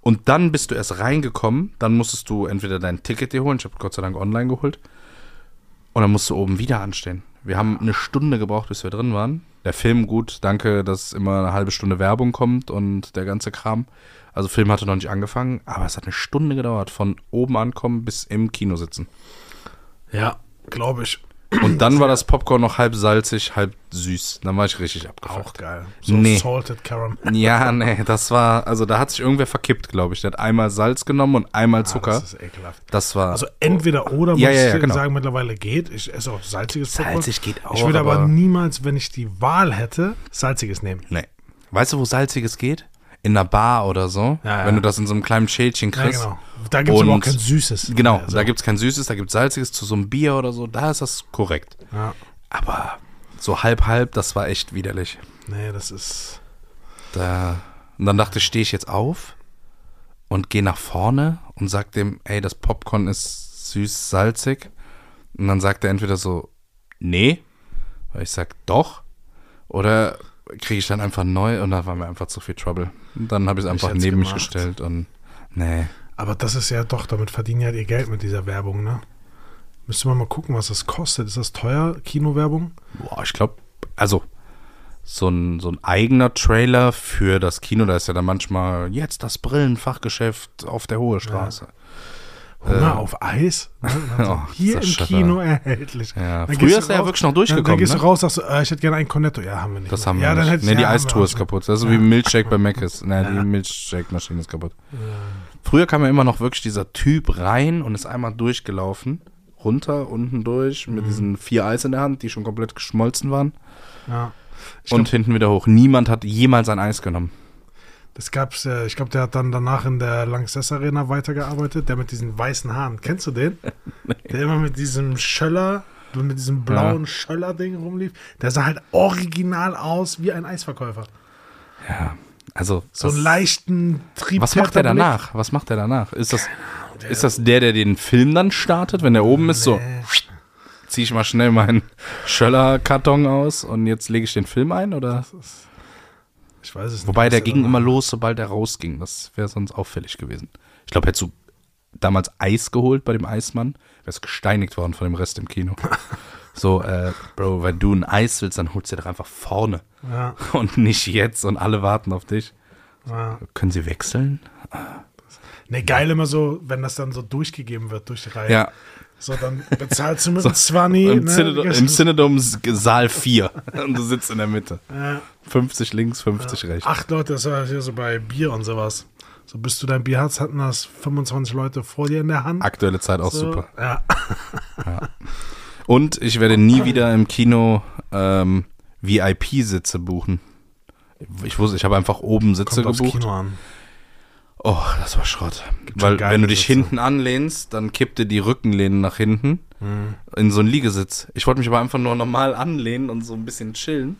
Und dann bist du erst reingekommen, dann musstest du entweder dein Ticket dir holen, ich habe Gott sei Dank online geholt, und dann musst du oben wieder anstehen. Wir haben eine Stunde gebraucht, bis wir drin waren. Der Film gut, danke, dass immer eine halbe Stunde Werbung kommt und der ganze Kram. Also Film hatte noch nicht angefangen, aber es hat eine Stunde gedauert, von oben ankommen bis im Kino sitzen. Ja, glaube ich. Und dann war das Popcorn noch halb salzig, halb süß. Dann war ich richtig abgefuckt. Auch geil. So Nee. salted caramel. Ja, nee, das war, also da hat sich irgendwer verkippt, glaube ich. Der hat einmal Salz genommen und einmal Zucker. Ah, das ist ekelhaft. das war. Also entweder oder, muss Ja, ja, ja, ich genau. sagen, mittlerweile geht. Ich esse auch salziges Popcorn. salzig geht auch. Ich würde aber, aber niemals, wenn ich die Wahl hätte, salziges nehmen. Nee. Weißt du, wo salziges geht? In einer Bar oder so. Ja, ja. Wenn du das in so einem kleinen Schälchen Ja, kriegst. genau. Da gibt es aber auch kein Süßes. Genau, Also, da gibt es kein Süßes, da gibt es Salziges zu so einem Bier oder so. Da ist das korrekt. ja. Aber so halb, halb, das war echt widerlich. Nee, das ist. Da, und dann dachte ich, stehe ich jetzt auf und gehe nach vorne und sag dem, ey, das Popcorn ist süß, salzig. Und dann sagt er entweder so, nee. Oder ich sag, doch. Oder kriege ich dann einfach neu und da war mir einfach zu viel Trouble. Und dann habe ich es einfach neben mich gemacht. gestellt und nee. Aber das ist ja doch, damit verdienen ja ihr Geld mit dieser Werbung, ne? Müsste man mal gucken, was das kostet. Ist das teuer, Kinowerbung? Boah, ich glaube, also so ein, so ein eigener Trailer für das Kino, da ist ja dann manchmal jetzt das Brillenfachgeschäft auf der Hohe Straße. Hunger Äh. auf Eis? Ne? Oh, hier im schon Kino erhältlich. Ja, Dann früher ist er ja wirklich noch Dann, dann durchgekommen. gehst du ne? raus, sagst du, äh, ich hätte gerne einen Cornetto. Ja, haben wir nicht. Das haben ja, wir dann nicht. hättest Nee, die ja, haben Eistour ist kaputt. Das ist so Ja. wie Milchshake bei Mac ist. Nee, Ja. die Milchshake-Maschine ist kaputt. Früher kam ja immer noch wirklich dieser Typ rein und ist einmal durchgelaufen. Runter, unten durch, Mhm. mit diesen vier Eis in der Hand, die schon komplett geschmolzen waren. Ja. Ich und glaub, hinten wieder hoch. Niemand hat jemals ein Eis genommen. Das gab's, äh, ich glaube, der hat dann danach in der Lanxess Arena weitergearbeitet, der mit diesen weißen Haaren. Kennst du den? Der immer mit diesem Schöller, mit diesem blauen Schöller-Ding rumlief. Der sah halt original aus wie ein Eisverkäufer. Ja, also. So das- einen leichten Trieb. Was macht der danach? Was macht der danach? Ist das, ist das der, der den Film dann startet, wenn der oben ist? So, ziehe ich mal schnell meinen Schöller-Karton aus und jetzt lege ich den Film ein? Oder? Ich weiß es nicht. Wobei der ging immer los, sobald er rausging. Das wäre sonst auffällig gewesen. Ich glaube, hättest du damals Eis geholt bei dem Eismann, wärst gesteinigt worden von dem Rest im Kino. so, äh, Bro, wenn du ein Eis willst, dann holst du dir doch einfach vorne Ja, und nicht jetzt und alle warten auf dich. ja. Können sie wechseln? Ne, geil immer so, wenn das dann so durchgegeben wird durch die Reihe. Ja, So, dann bezahlst du mit dem 20. Im, ne? Cinedom, im Cinedom Saal 4 und du sitzt in der Mitte. Ja. 50 links, 50 rechts. Acht Leute, das war hier so bei Bier und sowas. So, bis du dein Bier hast, hatten das 25 Leute vor dir in der Hand. Aktuelle Zeit auch so, super. Ja. Und ich werde nie wieder im Kino ähm, VIP-Sitze buchen. Ich wusste, ich habe einfach oben Sitze Kommt aufs gebucht. Kino an. Oh, das war Schrott. schon Weil wenn du dich Sitze. hinten anlehnst, dann kippt dir die Rückenlehne nach hinten Mhm. in so einen Liegesitz. Ich wollte mich aber einfach nur normal anlehnen und so ein bisschen chillen.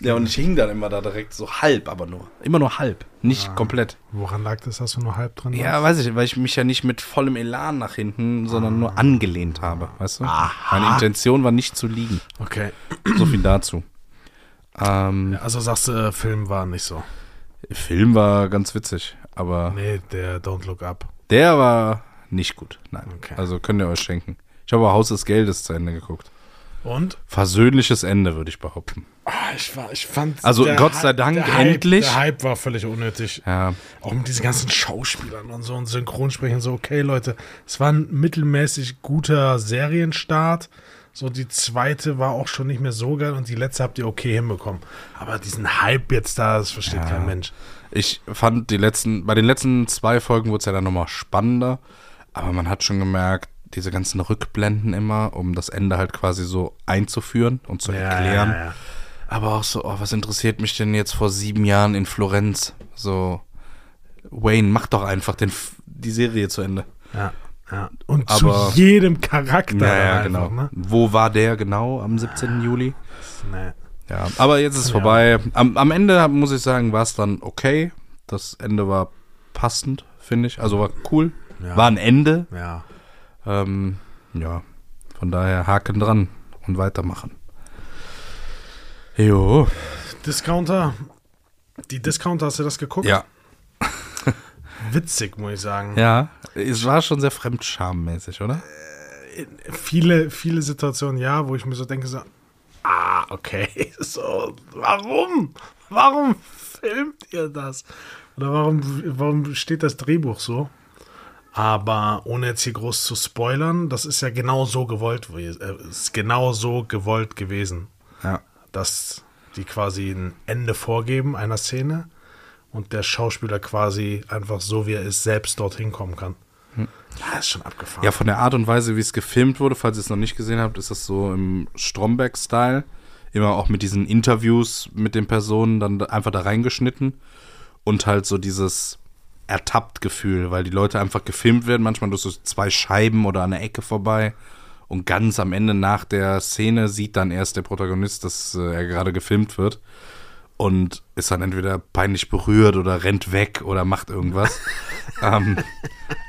Ja, und ich hing dann immer da direkt so halb, aber nur. Immer nur halb, nicht komplett. Woran lag das, dass du nur halb drin Ja, weiß ich, weil ich mich ja nicht mit vollem Elan nach hinten, sondern nur angelehnt habe, weißt du? Meine Intention war nicht zu liegen. Okay. So viel dazu. Ähm, Also sagst du, äh, Film war nicht so. Film war ganz witzig, aber Nee, der Don't Look Up. der war nicht gut. Nein. Okay. Also könnt ihr euch schenken. Ich habe Haus des Geldes zu Ende geguckt. Und? Versöhnliches Ende, würde ich behaupten. Ah, ich, war, ich fand. Also, Gott sei Dank, der Hype, endlich. Der Hype war völlig unnötig. Ja, Auch mit diesen ganzen Schauspielern und so und Synchronsprechen. So, okay, Leute, es war ein mittelmäßig guter Serienstart. So, die zweite war auch schon nicht mehr so geil und die letzte habt ihr okay hinbekommen. Aber diesen Hype jetzt da, das versteht kein Mensch. Ich fand die letzten, bei den letzten zwei Folgen wurde es ja dann nochmal spannender, aber man hat schon gemerkt, diese ganzen Rückblenden immer, um das Ende halt quasi so einzuführen und zu erklären. Ja, ja. Aber auch so, oh, was interessiert mich denn jetzt vor sieben Jahren in Florenz? So, Wayne, mach doch einfach den, die Serie zu Ende. ja, ja. Und Aber- zu jedem Charakter. Ja, ja, einfach, genau. Ne? Wo war der genau am 17. Juli? Nee. Ja, aber jetzt ist es vorbei. Am, am Ende muss ich sagen, war es dann okay. Das Ende war passend, finde ich. Also war cool. Ja. War ein Ende. Ja. Ähm, ja, von daher Haken dran und weitermachen. Jo. Discounter. Die Discounter, hast du das geguckt? Ja. Witzig, muss ich sagen. Ja. Es war schon sehr fremdschammäßig, oder? Viele, viele Situationen, ja, wo ich mir so denke, so, ah, okay, so, warum? Warum filmt ihr das? Oder warum, warum steht das Drehbuch so? Aber ohne jetzt hier groß zu spoilern, das ist ja genau so gewollt, äh, ist genau so gewollt gewesen. Ja. Dass die quasi ein Ende vorgeben einer Szene und der Schauspieler quasi einfach so, wie er ist, selbst dorthin kommen kann. Ja, ist schon abgefahren. Ja, von der Art und Weise, wie es gefilmt wurde, falls ihr es noch nicht gesehen habt, ist das so im Stromberg-Style. Immer auch mit diesen Interviews mit den Personen dann einfach da reingeschnitten. Und halt so dieses ertappt Gefühl, weil die Leute einfach gefilmt werden, manchmal durch so zwei Scheiben oder an der Ecke vorbei. Und ganz am Ende nach der Szene sieht dann erst der Protagonist, dass äh, er gerade gefilmt wird. Und ist dann entweder peinlich berührt oder rennt weg oder macht irgendwas. ähm,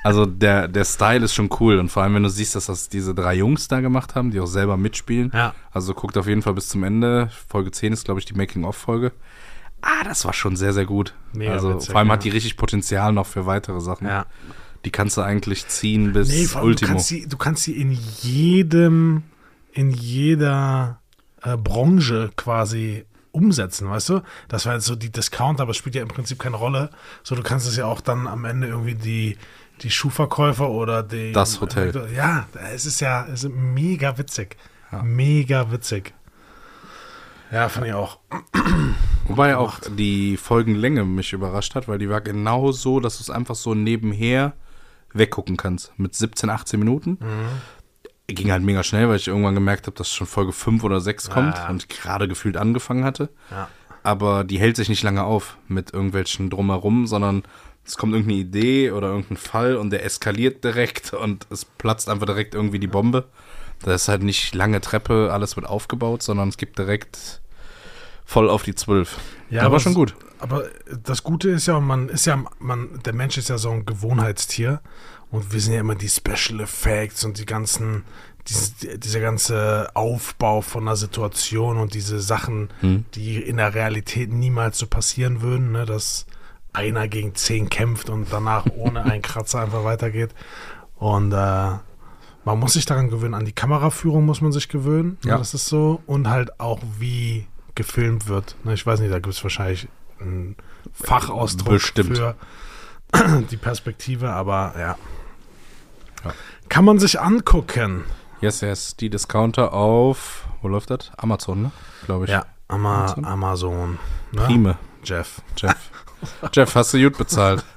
also der, der Style ist schon cool. Und vor allem, wenn du siehst, dass das diese drei Jungs da gemacht haben, die auch selber mitspielen. Ja. Also guckt auf jeden Fall bis zum Ende. Folge 10 ist, glaube ich, die Making-of-Folge. Ah, das war schon sehr, sehr gut. Mega also witzig, vor allem ja. hat die richtig Potenzial noch für weitere Sachen. Ja. Die kannst du eigentlich ziehen bis Nee, allem, du Ultimo. kannst, sie, du kannst sie in jedem, in jeder äh, Branche quasi umsetzen, weißt du? Das war jetzt so die Discounter, aber es spielt ja im Prinzip keine Rolle. So, du kannst es ja auch dann am Ende irgendwie die, die Schuhverkäufer oder die. Das Hotel. Ja, es ist ja es ist mega witzig. Mega witzig. Ja, fand ich auch. Wobei auch die Folgenlänge mich überrascht hat, weil die war genau so, dass du es einfach so nebenher weggucken kannst. Mit 17, 18 Minuten. Ging halt mega schnell, weil ich irgendwann gemerkt habe, dass schon Folge 5 oder 6 kommt ja. und ich gerade gefühlt angefangen hatte. Ja. Aber die hält sich nicht lange auf mit irgendwelchen Drumherum, sondern es kommt irgendeine Idee oder irgendein Fall und der eskaliert direkt und es platzt einfach direkt irgendwie die Bombe. Da ist halt nicht lange Treppe, alles wird aufgebaut, sondern es gibt direkt voll auf die 12. Ja, aber schon gut. Aber das Gute ist ja, man ist ja, man, der Mensch ist ja so ein Gewohnheitstier und wir sind ja immer die Special Effects und die ganzen, diese, dieser ganze Aufbau von einer Situation und diese Sachen, Hm. die in der Realität niemals so passieren würden, ne, dass einer gegen zehn kämpft und danach ohne einen Kratzer einfach weitergeht. Und äh, man muss sich daran gewöhnen, an die Kameraführung muss man sich gewöhnen. ne, Ja. Das ist so. Und halt auch, wie gefilmt wird. Ne, Ich weiß nicht, da gibt es wahrscheinlich einen Fachausdruck Bestimmt. für die Perspektive, aber ja. Ja. Kann man sich angucken. Yes, yes. Die Discounter auf, wo läuft das? Amazon, ne? Glaube ich. Ja, Ama Amazon? Amazon. Ne? Prime. Jeff. Jeff. Jeff, hast du gut bezahlt.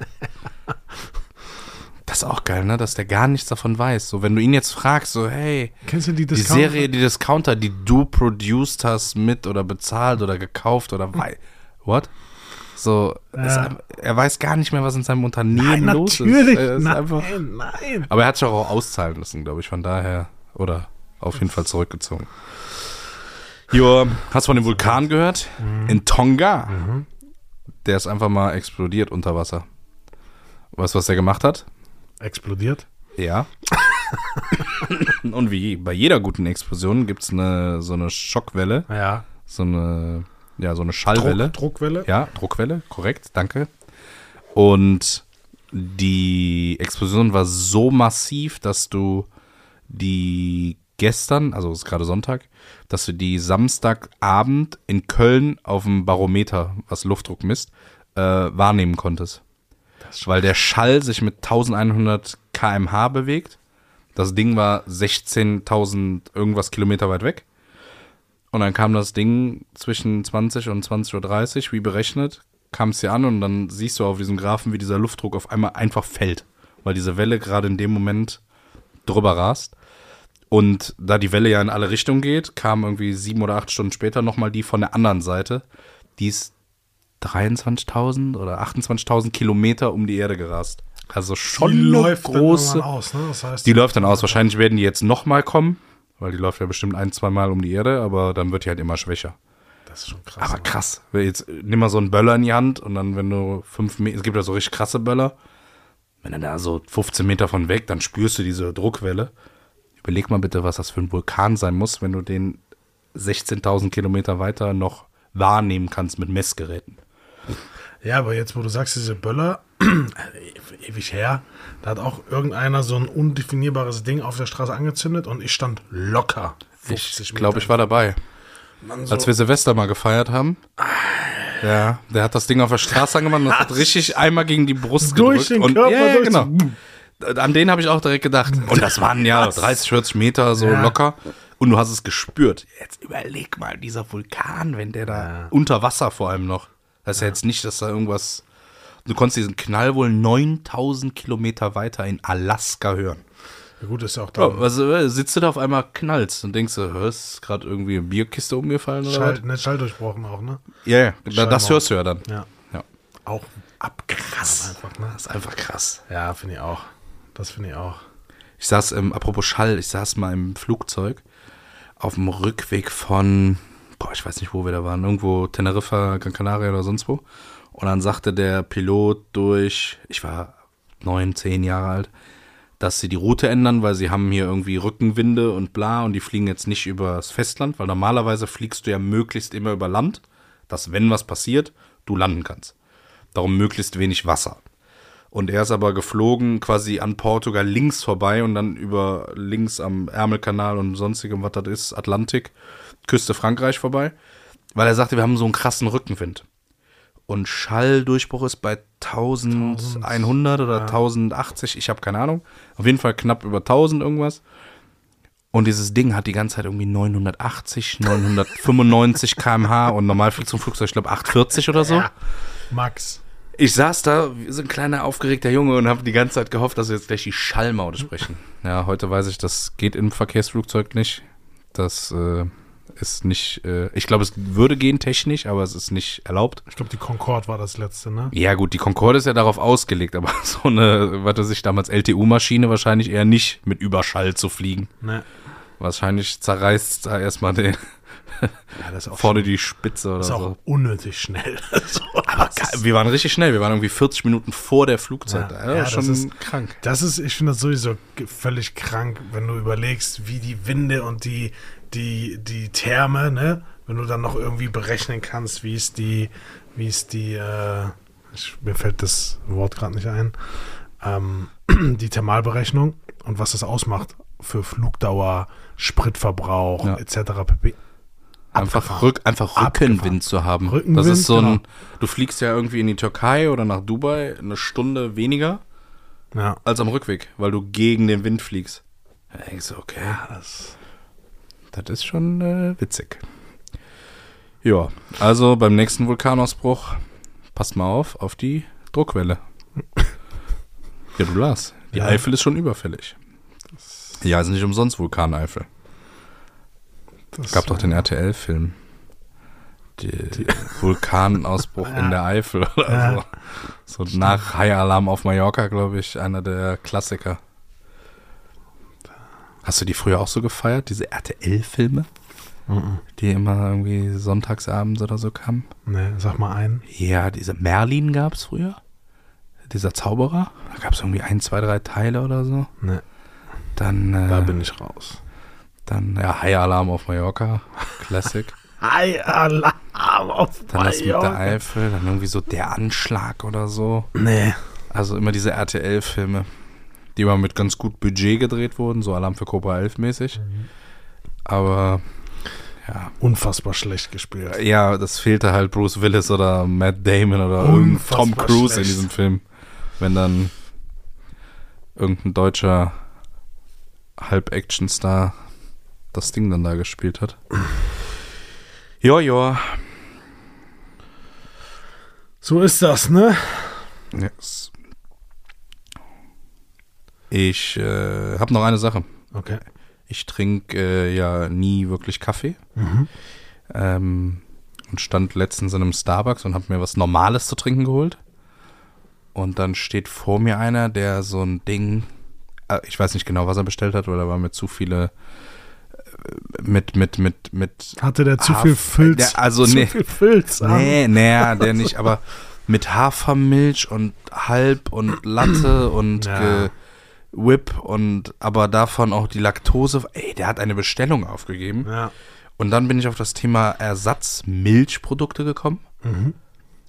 Das ist auch geil, ne? Dass der gar nichts davon weiß. So, wenn du ihn jetzt fragst, so, hey, Kennst du die die? Serie, die Discounter, die du produced hast, mit oder bezahlt oder gekauft oder wei What? So, es- Ja. er weiß gar nicht mehr, was in seinem Unternehmen Nein, los natürlich. ist. Ist nein, einfach, nein. aber er hat sich auch auszahlen lassen, glaube ich, von daher. Oder auf jeden Fall zurückgezogen. Jo, hast du von dem Vulkan gehört? In Tonga. Der ist einfach mal explodiert unter Wasser. Weißt du, was der gemacht hat? Explodiert. Ja. Und wie bei jeder guten Explosion gibt es eine, so eine Schockwelle, Ja. so eine, ja, so eine Schallwelle. Druck, Druckwelle. Ja, Druckwelle, korrekt, danke. Und die Explosion war so massiv, dass du die gestern, also es ist gerade Sonntag, dass du die Samstagabend in Köln auf dem Barometer, was Luftdruck misst, äh, wahrnehmen konntest. Weil der Schall sich mit 1100 kmh bewegt. Das Ding war 16.000 irgendwas Kilometer weit weg. Und dann kam das Ding zwischen 20 und 20.30 Uhr, wie berechnet, kam es hier an und dann siehst du auf diesem Graphen, wie dieser Luftdruck auf einmal einfach fällt. Weil diese Welle gerade in dem Moment drüber rast. Und da die Welle ja in alle Richtungen geht, kam irgendwie sieben oder acht Stunden später nochmal die von der anderen Seite. Die ist 23.000 oder 28.000 Kilometer um die Erde gerast. Also schon Die läuft dann große. irgendwann aus, ne? Das heißt, Die läuft dann aus. Wahrscheinlich werden die jetzt nochmal kommen, weil die läuft ja bestimmt ein, zwei Mal um die Erde, aber dann wird die halt immer schwächer. das ist schon krass. Aber aber- krass. Jetzt nimm mal so einen Böller in die Hand und dann, wenn du fünf Meter, es gibt ja so richtig krasse Böller. Wenn du da so 15 Meter von weg, dann spürst du diese Druckwelle. Überleg mal bitte, was das für ein Vulkan sein muss, wenn du den 16.000 Kilometer weiter noch wahrnehmen kannst mit Messgeräten. Ja, aber jetzt, wo du sagst, diese Böller, ewig her, da hat auch irgendeiner so ein undefinierbares Ding auf der Straße angezündet und ich stand locker 50 Ich glaube, ich war dabei. Mann, so, Als wir Silvester mal gefeiert haben. Ja, der hat das Ding auf der Straße angemacht und hat richtig einmal gegen die Brust Durch gedrückt. den und, Körper ja, ja, durch. genau. An den habe ich auch direkt gedacht. Und das waren ja 30, 40 Meter so Ja. locker. Und du hast es gespürt. Jetzt überleg mal, dieser Vulkan, wenn der da Ja. unter Wasser vor allem noch. Das ist ja jetzt nicht, dass da irgendwas. Du konntest diesen Knall wohl 9000 Kilometer weiter in Alaska hören. ja, gut, ist ja auch da. Ja, also äh, sitzt du da auf einmal knallst und denkst du, hörst gerade irgendwie eine Bierkiste umgefallen oder Schall, ne, Schalldurchbrochen auch, ne? Ja, ja, da- das hörst du ja dann. Ja. Ja. Auch abkrass einfach, ne? Das ist einfach krass. Ja, finde ich auch. Das finde ich auch. Ich saß, ähm, apropos Schall, ich saß mal im Flugzeug auf dem Rückweg von, boah, ich weiß nicht, wo wir da waren, irgendwo Teneriffa, Gran Canaria oder sonst wo. Und dann sagte der Pilot durch, ich war neun, zehn Jahre alt, dass sie die Route ändern, weil sie haben hier irgendwie Rückenwinde und bla und die fliegen jetzt nicht übers Festland, weil normalerweise fliegst du ja möglichst immer über Land, dass wenn was passiert, du landen kannst. Darum möglichst wenig Wasser. Und er ist aber geflogen quasi an Portugal links vorbei und dann über links am Ärmelkanal und sonstigem, was das ist, Atlantik, Küste Frankreich vorbei, weil er sagte, wir haben so einen krassen Rückenwind. Und Schalldurchbruch ist bei 1100 oder 1080, ich habe keine Ahnung. Auf jeden Fall knapp über 1000 irgendwas. Und dieses Ding hat die ganze Zeit irgendwie 980, 995 km/h und normal fliegt so ein Flugzeug, ich glaube 840 oder so. Ja. Max. Ich saß da wie so ein kleiner aufgeregter Junge und habe die ganze Zeit gehofft, dass wir jetzt gleich die Schallmaude sprechen. Ja, heute weiß ich, das geht im Verkehrsflugzeug nicht. Das äh, ist nicht, äh, ich glaube, es würde gehen technisch, aber es ist nicht erlaubt. Ich glaube, die Concorde war das letzte, ne? Ja gut, die Concorde ist ja darauf ausgelegt, aber so eine, was weiß ich, damals LTU-Maschine wahrscheinlich eher nicht mit Überschall zu fliegen. Ne. Wahrscheinlich zerreißt da erstmal den, Ja, das vorne die Spitze oder ist so. auch unnötig schnell. so, Aber das wir waren richtig schnell, wir waren irgendwie 40 Minuten vor der Flugzeit. Ja, Ja, ja, schon das ist- krank. Das ist, ich finde das sowieso völlig krank, wenn du überlegst, wie die Winde und die, die, die Therme, ne, wenn du dann noch irgendwie berechnen kannst, wie es die, wie es die, äh, ich, mir fällt das Wort gerade nicht ein, ähm, die Thermalberechnung und was das ausmacht für Flugdauer, Spritverbrauch Ja. etc. pp. Einfach, Abgefahren. Rück, einfach Abgefahren. Rückenwind zu haben. Rückenwind, das ist so ein, genau. du fliegst ja irgendwie in die Türkei oder nach Dubai eine Stunde weniger Ja. als am Rückweg, weil du gegen den Wind fliegst. Da denkst du, okay, Das, das ist schon äh, witzig. Ja, also beim nächsten Vulkanausbruch, passt mal auf, auf die Druckwelle. Ja, du Lars, die Ja. Eifel ist schon überfällig. Ja, ist nicht umsonst Vulkaneifel. das gab doch den RTL-Film. Vulkanausbruch in der Eifel oder Ja. so. So nach High Alarm auf Mallorca, glaube ich, einer der Klassiker. Hast du die früher auch so gefeiert, diese RTL-Filme, Mhm. die immer irgendwie sonntagsabends oder so kamen? Ne, sag mal einen. Ja, diese Merlin gab es früher. Dieser Zauberer. Da gab es irgendwie ein, zwei, drei Teile oder so. Ne, Dann, äh, da bin ich raus. dann ja, High Alarm auf Mallorca. Classic. Hi, Alarm auf Dann das mit der Mallorca. Eifel, dann irgendwie so der Anschlag oder so. Nee. Also immer diese RTL-Filme, die immer mit ganz gut Budget gedreht wurden, so Alarm für Cobra 11 mäßig. Aber ja, Unfassbar schlecht gespielt. ja, das fehlte halt Bruce Willis oder Matt Damon oder Tom Cruise in schlecht. diesem Film. Wenn dann irgendein deutscher Halb-Action-Star das Ding dann da gespielt hat. Ja, ja. So ist das, ne? Yes. Ich äh, habe noch eine Sache. Okay. Ich trinke äh, ja nie wirklich Kaffee. Mhm. Ähm, und stand letztens in einem Starbucks und habe mir was Normales zu trinken geholt. Und dann steht vor mir einer, der so ein Ding, äh, ich weiß nicht genau, was er bestellt hat, weil da waren mir zu viele äh, mit, mit, mit, mit Hatte der zu Haf- viel Filz? Der- also zu nee. viel Filz. Nee, nee, der nicht, aber mit Hafermilch und Halb und Latte und Ja. Whip und aber davon auch die Laktose. Ey, der hat eine Bestellung aufgegeben Ja. Und dann bin ich auf das Thema Ersatzmilchprodukte gekommen. Mhm.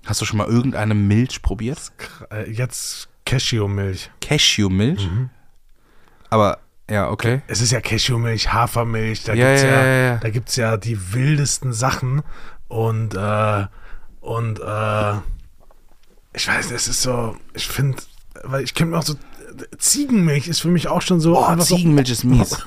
Hast du schon mal irgendeine Milch probiert? Äh, Jetzt Cashewmilch. Cashewmilch? Mhm. Aber, ja, okay. Es ist ja Cashewmilch, Hafermilch, da Ja, gibt's ja, ja, ja, ja. da gibt's ja die wildesten Sachen und äh, und äh, ich weiß, es ist so, ich finde, weil ich kenne mir auch so Ziegenmilch ist für mich auch schon so Oh, einfach so- Ziegenmilch ist mies.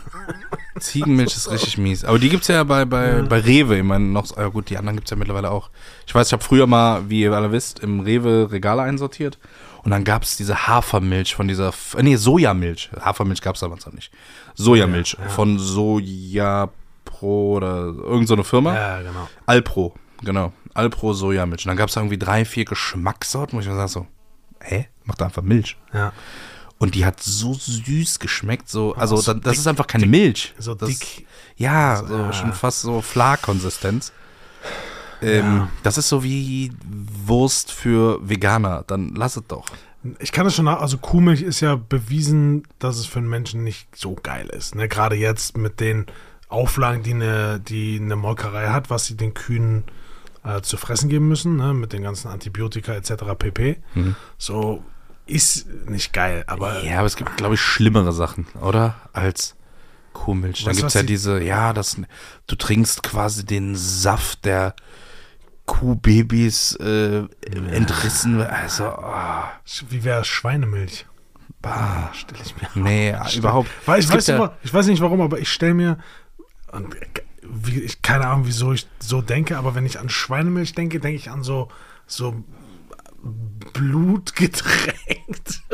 Ziegenmilch ist richtig mies. Aber die gibt's ja bei, bei, bei Rewe immer noch. Ja gut, die anderen gibt's ja mittlerweile auch. Ich weiß, ich habe früher mal, wie ihr alle wisst, im Rewe Regale einsortiert. Und dann gab's diese Hafermilch von dieser, äh, nee, Sojamilch. Hafermilch gab's damals noch nicht. Sojamilch von Soja Pro oder irgend so eine Firma. Ja, genau. Alpro, genau. Alpro Sojamilch. Und dann gab's da irgendwie drei, vier Geschmackssorten, wo ich mir sage so, hä? Macht einfach Milch. Ja. Und die hat so süß geschmeckt, so, also so da, das dick- ist einfach keine Milch. so das, dick. Ja, so ja. schon fast so Fla-Konsistenz. Ähm, Ja. Das ist so wie Wurst für Veganer. Dann lass es doch. Ich kann das schon nach, also Kuhmilch ist ja bewiesen, dass es für einen Menschen nicht so geil ist. Ne? Gerade jetzt mit den Auflagen, die eine, die eine Molkerei hat, was sie den Kühen äh, zu fressen geben müssen, ne? mit den ganzen Antibiotika etc. pp. So ist nicht geil, aber Ja, aber es gibt, glaube ich, schlimmere Sachen, oder? Als Kuhmilch. Dann du, gibt es ja die- diese, ja, das, du trinkst quasi den Saft der Kuhbabys äh, entrissen. Also, ah, wie wäre Schweinemilch? bah, Stell ich mir nee, überhaupt. Weil ich, weiß ja- aber, ich weiß nicht warum, aber ich stelle mir, und wie, ich, keine Ahnung, wieso ich so denke, aber wenn ich an Schweinemilch denke, denke ich an so, so blutgetränkt.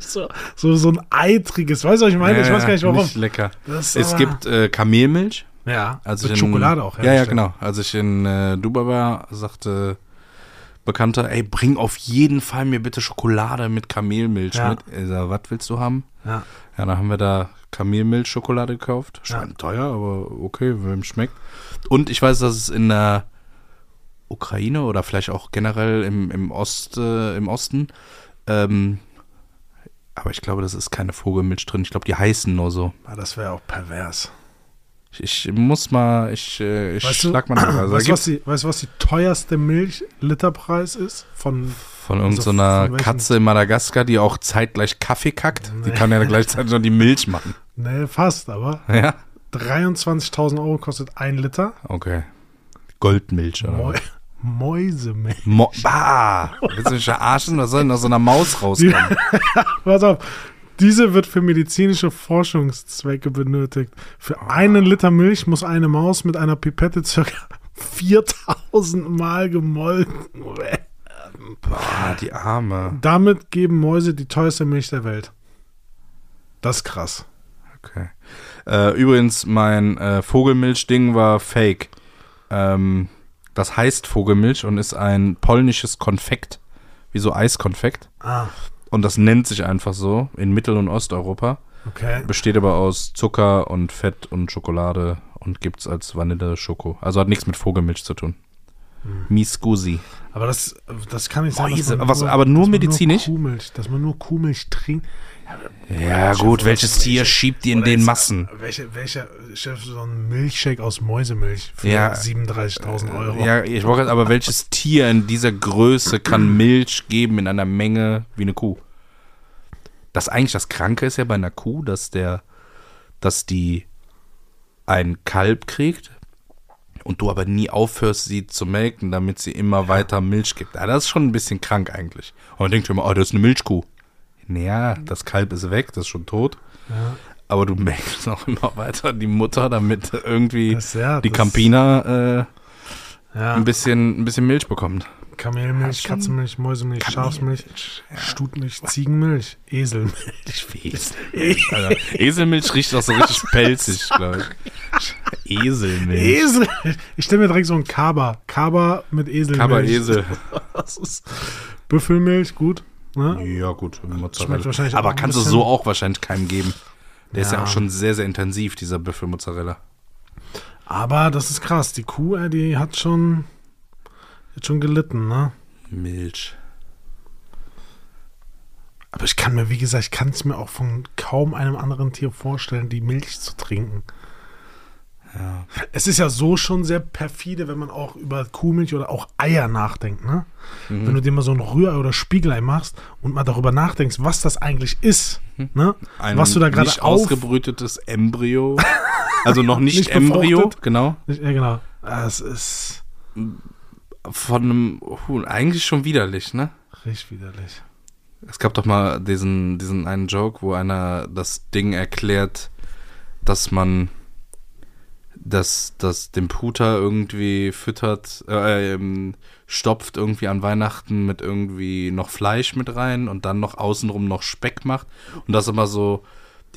So, so, so ein eitriges, weißt du, was ich meine? ich weiß gar nicht warum. Nicht lecker. Das es gibt äh, Kamelmilch. ja, Als mit in, Schokolade auch. Ja, ja, genau. Als ich in äh, Dubai war, sagte Bekannter, ey, bring auf jeden Fall mir bitte Schokolade mit Kamelmilch Ja. mit. Ich sag, was willst du haben? Ja. Ja, dann haben wir da Kamelmilch-Schokolade gekauft. Ja. Schwein teuer, aber okay, wem schmeckt. Und ich weiß, dass es in der Ukraine oder vielleicht auch generell im, im, Ost, äh, im Osten, ähm, aber ich glaube, das ist keine Vogelmilch drin. Ich glaube, die heißen nur so. Ah, das wäre auch pervers. Ich, ich muss mal, ich, äh, ich Weißt du, schlag mal nach. Also, weißt, du, was die, weißt was die teuerste Milch-Literpreis ist? Von, von irgendeiner so Katze in Madagaskar, die auch zeitgleich Kaffee kackt. Die kann ja gleichzeitig noch die Milch machen. ne, fast, aber Ja? 23.000 Euro kostet ein Liter. Okay. Goldmilch, oder? Mäu was? Mäusemilch. Mo bah! Willst du mich verarschen? Was soll denn aus so einer Maus rauskommen? Pass auf. Diese wird für medizinische Forschungszwecke benötigt. Für einen Liter Milch muss eine Maus mit einer Pipette circa 4000 Mal gemolken werden. Boah, die Arme. Damit geben Mäuse die teuerste Milch der Welt. Das ist krass. Okay. Äh, übrigens, mein äh, Vogelmilch-Ding war fake. Ähm, das heißt Vogelmilch und ist ein polnisches Konfekt. Wie so Eiskonfekt. Ah, Und das nennt sich einfach so in Mittel- und Osteuropa. okay. Besteht aber aus Zucker und Fett und Schokolade und gibt's als Vanille-Schoko. Also hat nichts mit Vogelmilch zu tun. Hm. Miscusi. Aber das, das kann nicht sein. dass Mäuse, man was- aber nur dass man medizinisch? Kuhmilch, dass man nur Kuhmilch trinkt. Ja, gut, welches Tier schiebt ihr in den Massen? äh, Welcher, welcher Chef, so ein Milchshake aus Mäusemilch für Ja. 37.000 Euro. Ja, ich wollte aber welches Tier in dieser Größe kann Milch geben in einer Menge wie eine Kuh? Das eigentlich das Kranke ist ja bei einer Kuh, dass der, dass die ein Kalb kriegt und du aber nie aufhörst, sie zu melken, damit sie immer weiter Milch gibt. Ja, das ist schon ein bisschen krank eigentlich. Und man denkt immer, oh, das ist eine Milchkuh. Naja, das Kalb ist weg, das ist schon tot. Ja. Aber du melkst noch immer weiter die Mutter, damit irgendwie Das- ja, die das- Campina äh, Ja. ein bisschen, ein bisschen Milch bekommt. Kamelmilch. Katzenmilch, Mäusemilch, Schafsmilch, Stutmilch, Ziegenmilch, Eselmilch. Esel. Alter, Eselmilch riecht auch so richtig pelzig, glaube ich. Eselmilch. Esel! Ich stelle mir direkt so ein Kaba. Kaba mit Eselmilch. Aber Esel. Das ist Büffelmilch, gut. Ne? Ja, gut. Mozzarella. Aber kannst du so auch wahrscheinlich keinem geben. Der ist ja Ja. auch schon sehr, sehr intensiv, dieser Büffelmozzarella. Aber das ist krass. Die Kuh, ey, die hat schon, hat schon gelitten, ne? Milch. Aber ich kann mir, wie gesagt, ich kann es mir auch von kaum einem anderen Tier vorstellen, die Milch zu trinken. Ja. Es ist ja so schon sehr perfide, wenn man auch über Kuhmilch oder auch Eier nachdenkt, ne? Mhm. Wenn du dir mal so ein Rührei oder Spiegelei machst und mal darüber nachdenkst, was das eigentlich ist, ne? Mhm. Ein was du da gerade nicht auf... ausgebrütetes Embryo. Also noch nicht, Nicht Embryo, genau. Ja, genau. Es ist Von einem Huhn. Eigentlich schon widerlich, ne? richtig widerlich. Es gab doch mal diesen, diesen einen Joke, wo einer das Ding erklärt, dass man das, das den Puter irgendwie füttert, äh, ähm, stopft irgendwie an Weihnachten mit irgendwie noch Fleisch mit rein und dann noch außenrum noch Speck macht und das immer so,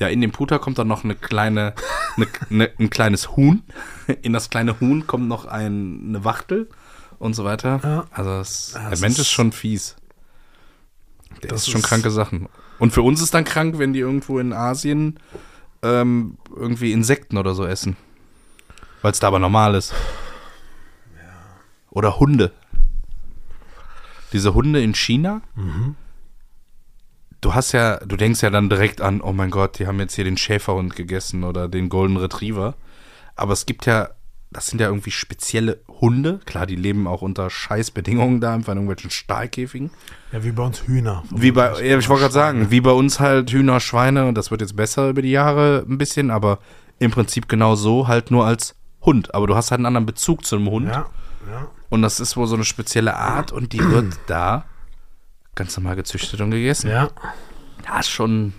ja, in den Puter kommt dann noch eine kleine, eine, eine, ein kleines Huhn, in das kleine Huhn kommt noch ein, eine Wachtel und so weiter. Ja. Also das, Ja, der das Mensch ist ist- schon fies. Der Das ist schon ist- kranke Sachen. Und für uns ist dann krank, wenn die irgendwo in Asien ähm, irgendwie Insekten oder so essen. Weil es da aber normal ist. Oder Hunde. Diese Hunde in China. Du hast ja, du denkst ja dann direkt an, oh mein Gott, die haben jetzt hier den Schäferhund gegessen oder den Golden Retriever. Aber es gibt ja, das sind ja irgendwie spezielle Hunde. Klar, die leben auch unter Scheißbedingungen da, einfach in irgendwelchen Stahlkäfigen. Ja, wie bei uns Hühner. Wie bei, ja, ich wollte gerade sagen, wie bei uns halt Hühner, Schweine, und das wird jetzt besser über die Jahre ein bisschen, aber im Prinzip genau so, halt nur als Hund. Aber du hast halt einen anderen Bezug zu einem Hund. Ja, ja. Und das ist wohl so eine spezielle Art und die wird da ganz normal gezüchtet und gegessen. Ja. Ja, ist schon.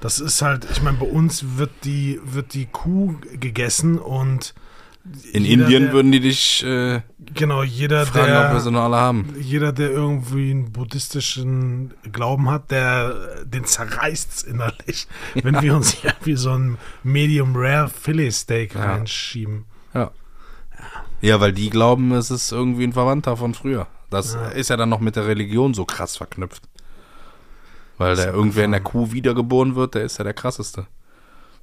Das ist halt, ich meine, bei uns wird die, wird die Kuh gegessen und In Jeder, Indien der- würden die dich äh, genau, jeder, fragen, ob wir der, sie noch alle haben. jeder, der irgendwie einen buddhistischen Glauben hat, der den zerreißt innerlich, wenn wir uns hier wie so ein Medium Rare Filet Steak Ja. reinschieben. Ja. Ja, weil die glauben, es ist irgendwie ein Verwandter von früher. Das Ja. ist ja dann noch mit der Religion so krass verknüpft. Weil da irgendwer in der Kuh wiedergeboren wird, der ist ja der krasseste.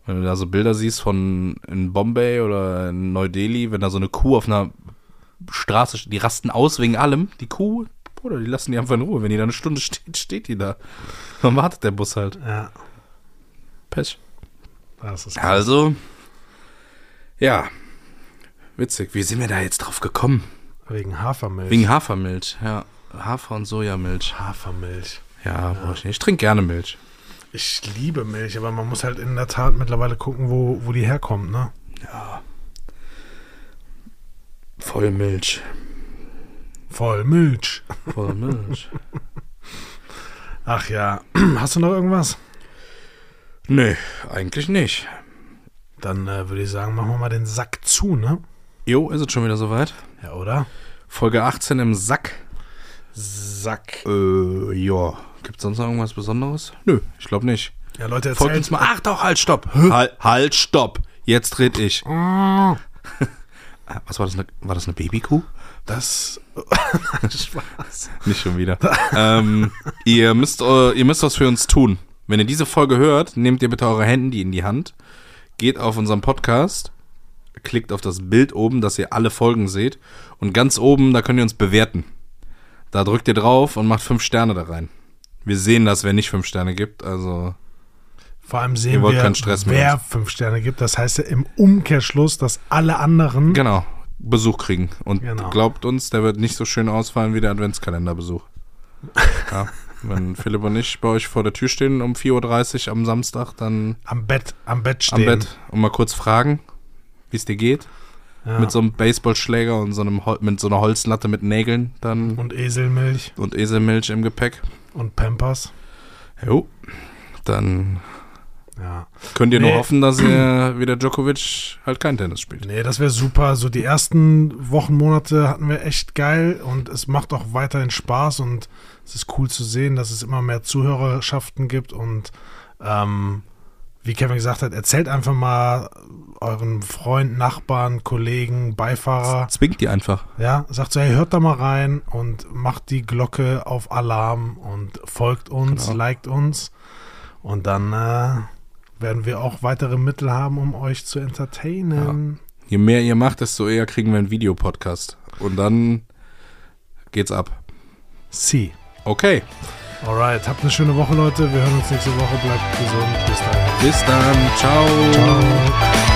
Wenn du da so Bilder siehst von in Bombay oder in Neu-Delhi, wenn da so eine Kuh auf einer Straße steht, die rasten aus wegen allem. Die Kuh, Bruder, die lassen die einfach in Ruhe. Wenn die da eine Stunde steht, steht die da. Dann wartet der Bus halt. Ja, Pech. Also, ja. Witzig. Wie sind wir da jetzt drauf gekommen? wegen Hafermilch. Wegen Hafermilch, ja. Hafer- und Sojamilch. Hafermilch. Ja, brauch ich. Ich trinke gerne Milch. Ich liebe Milch, aber man muss halt in der Tat mittlerweile gucken, wo, wo die herkommt, ne? Vollmilch. Voll Milch. Vollmilch. Ach ja. Hast du noch irgendwas? nee, eigentlich nicht. Dann äh, würde ich sagen, machen wir mal den Sack zu, ne? Jo, ist es schon wieder soweit? Ja, oder? Folge 18 im Sack. Sack. Äh, ja. Gibt's sonst noch irgendwas Besonderes? Nö, ich glaube nicht. Ja, Leute, Folgt erzählt uns mal. Ach doch, halt, stopp. Halt, halt, stopp. Jetzt red ich. Ah, Was war das? Eine, war das eine Babykuh? Das. Spaß. Nicht schon wieder. ähm, ihr, müsst, äh, ihr müsst was für uns tun. Wenn ihr diese Folge hört, nehmt ihr bitte eure Handy in die Hand, geht auf unseren Podcast, klickt auf das Bild oben, dass ihr alle Folgen seht und ganz oben, da könnt ihr uns bewerten. Da drückt ihr drauf und macht fünf Sterne da rein. Wir sehen das, wer nicht fünf Sterne gibt, also Vor allem sehen wir, wer fünf Sterne gibt. Das heißt ja im Umkehrschluss, dass alle anderen. genau, Besuch kriegen. Und Genau. glaubt uns, der wird nicht so schön ausfallen wie der Adventskalenderbesuch. ja, wenn Philipp und ich bei euch vor der Tür stehen um 4.30 Uhr am Samstag, dann Am Bett, am Bett am stehen. Bett und mal kurz fragen, wie es dir geht. Ja. Mit so einem Baseballschläger und so einem mit so einer Holzlatte mit Nägeln dann und, und Eselmilch Eselmilch im Gepäck. Und Pampers. Jo. Dann Ja. könnt ihr nur Nee. hoffen, dass ihr wie der Djokovic halt kein Tennis spielt. Nee, das wäre super. So die ersten Wochen, Monate hatten wir echt geil und es macht auch weiterhin Spaß und es ist cool zu sehen, dass es immer mehr Zuhörerschaften gibt und ähm, wie Kevin gesagt hat, erzählt einfach mal euren Freunden, Nachbarn, Kollegen, Beifahrer, Zwingt die einfach. ja, sagt so, hey, hört da mal rein und macht die Glocke auf Alarm und folgt uns, Genau. liked uns und dann äh, werden wir auch weitere Mittel haben, um euch zu entertainen. Je mehr ihr macht, desto eher kriegen wir einen Videopodcast. Und dann geht's ab. Sie. Okay. Alright, habt eine schöne Woche, Leute. Wir hören uns nächste Woche. Bleibt gesund. Bis dahin. Bis dann. Ciao. Ciao.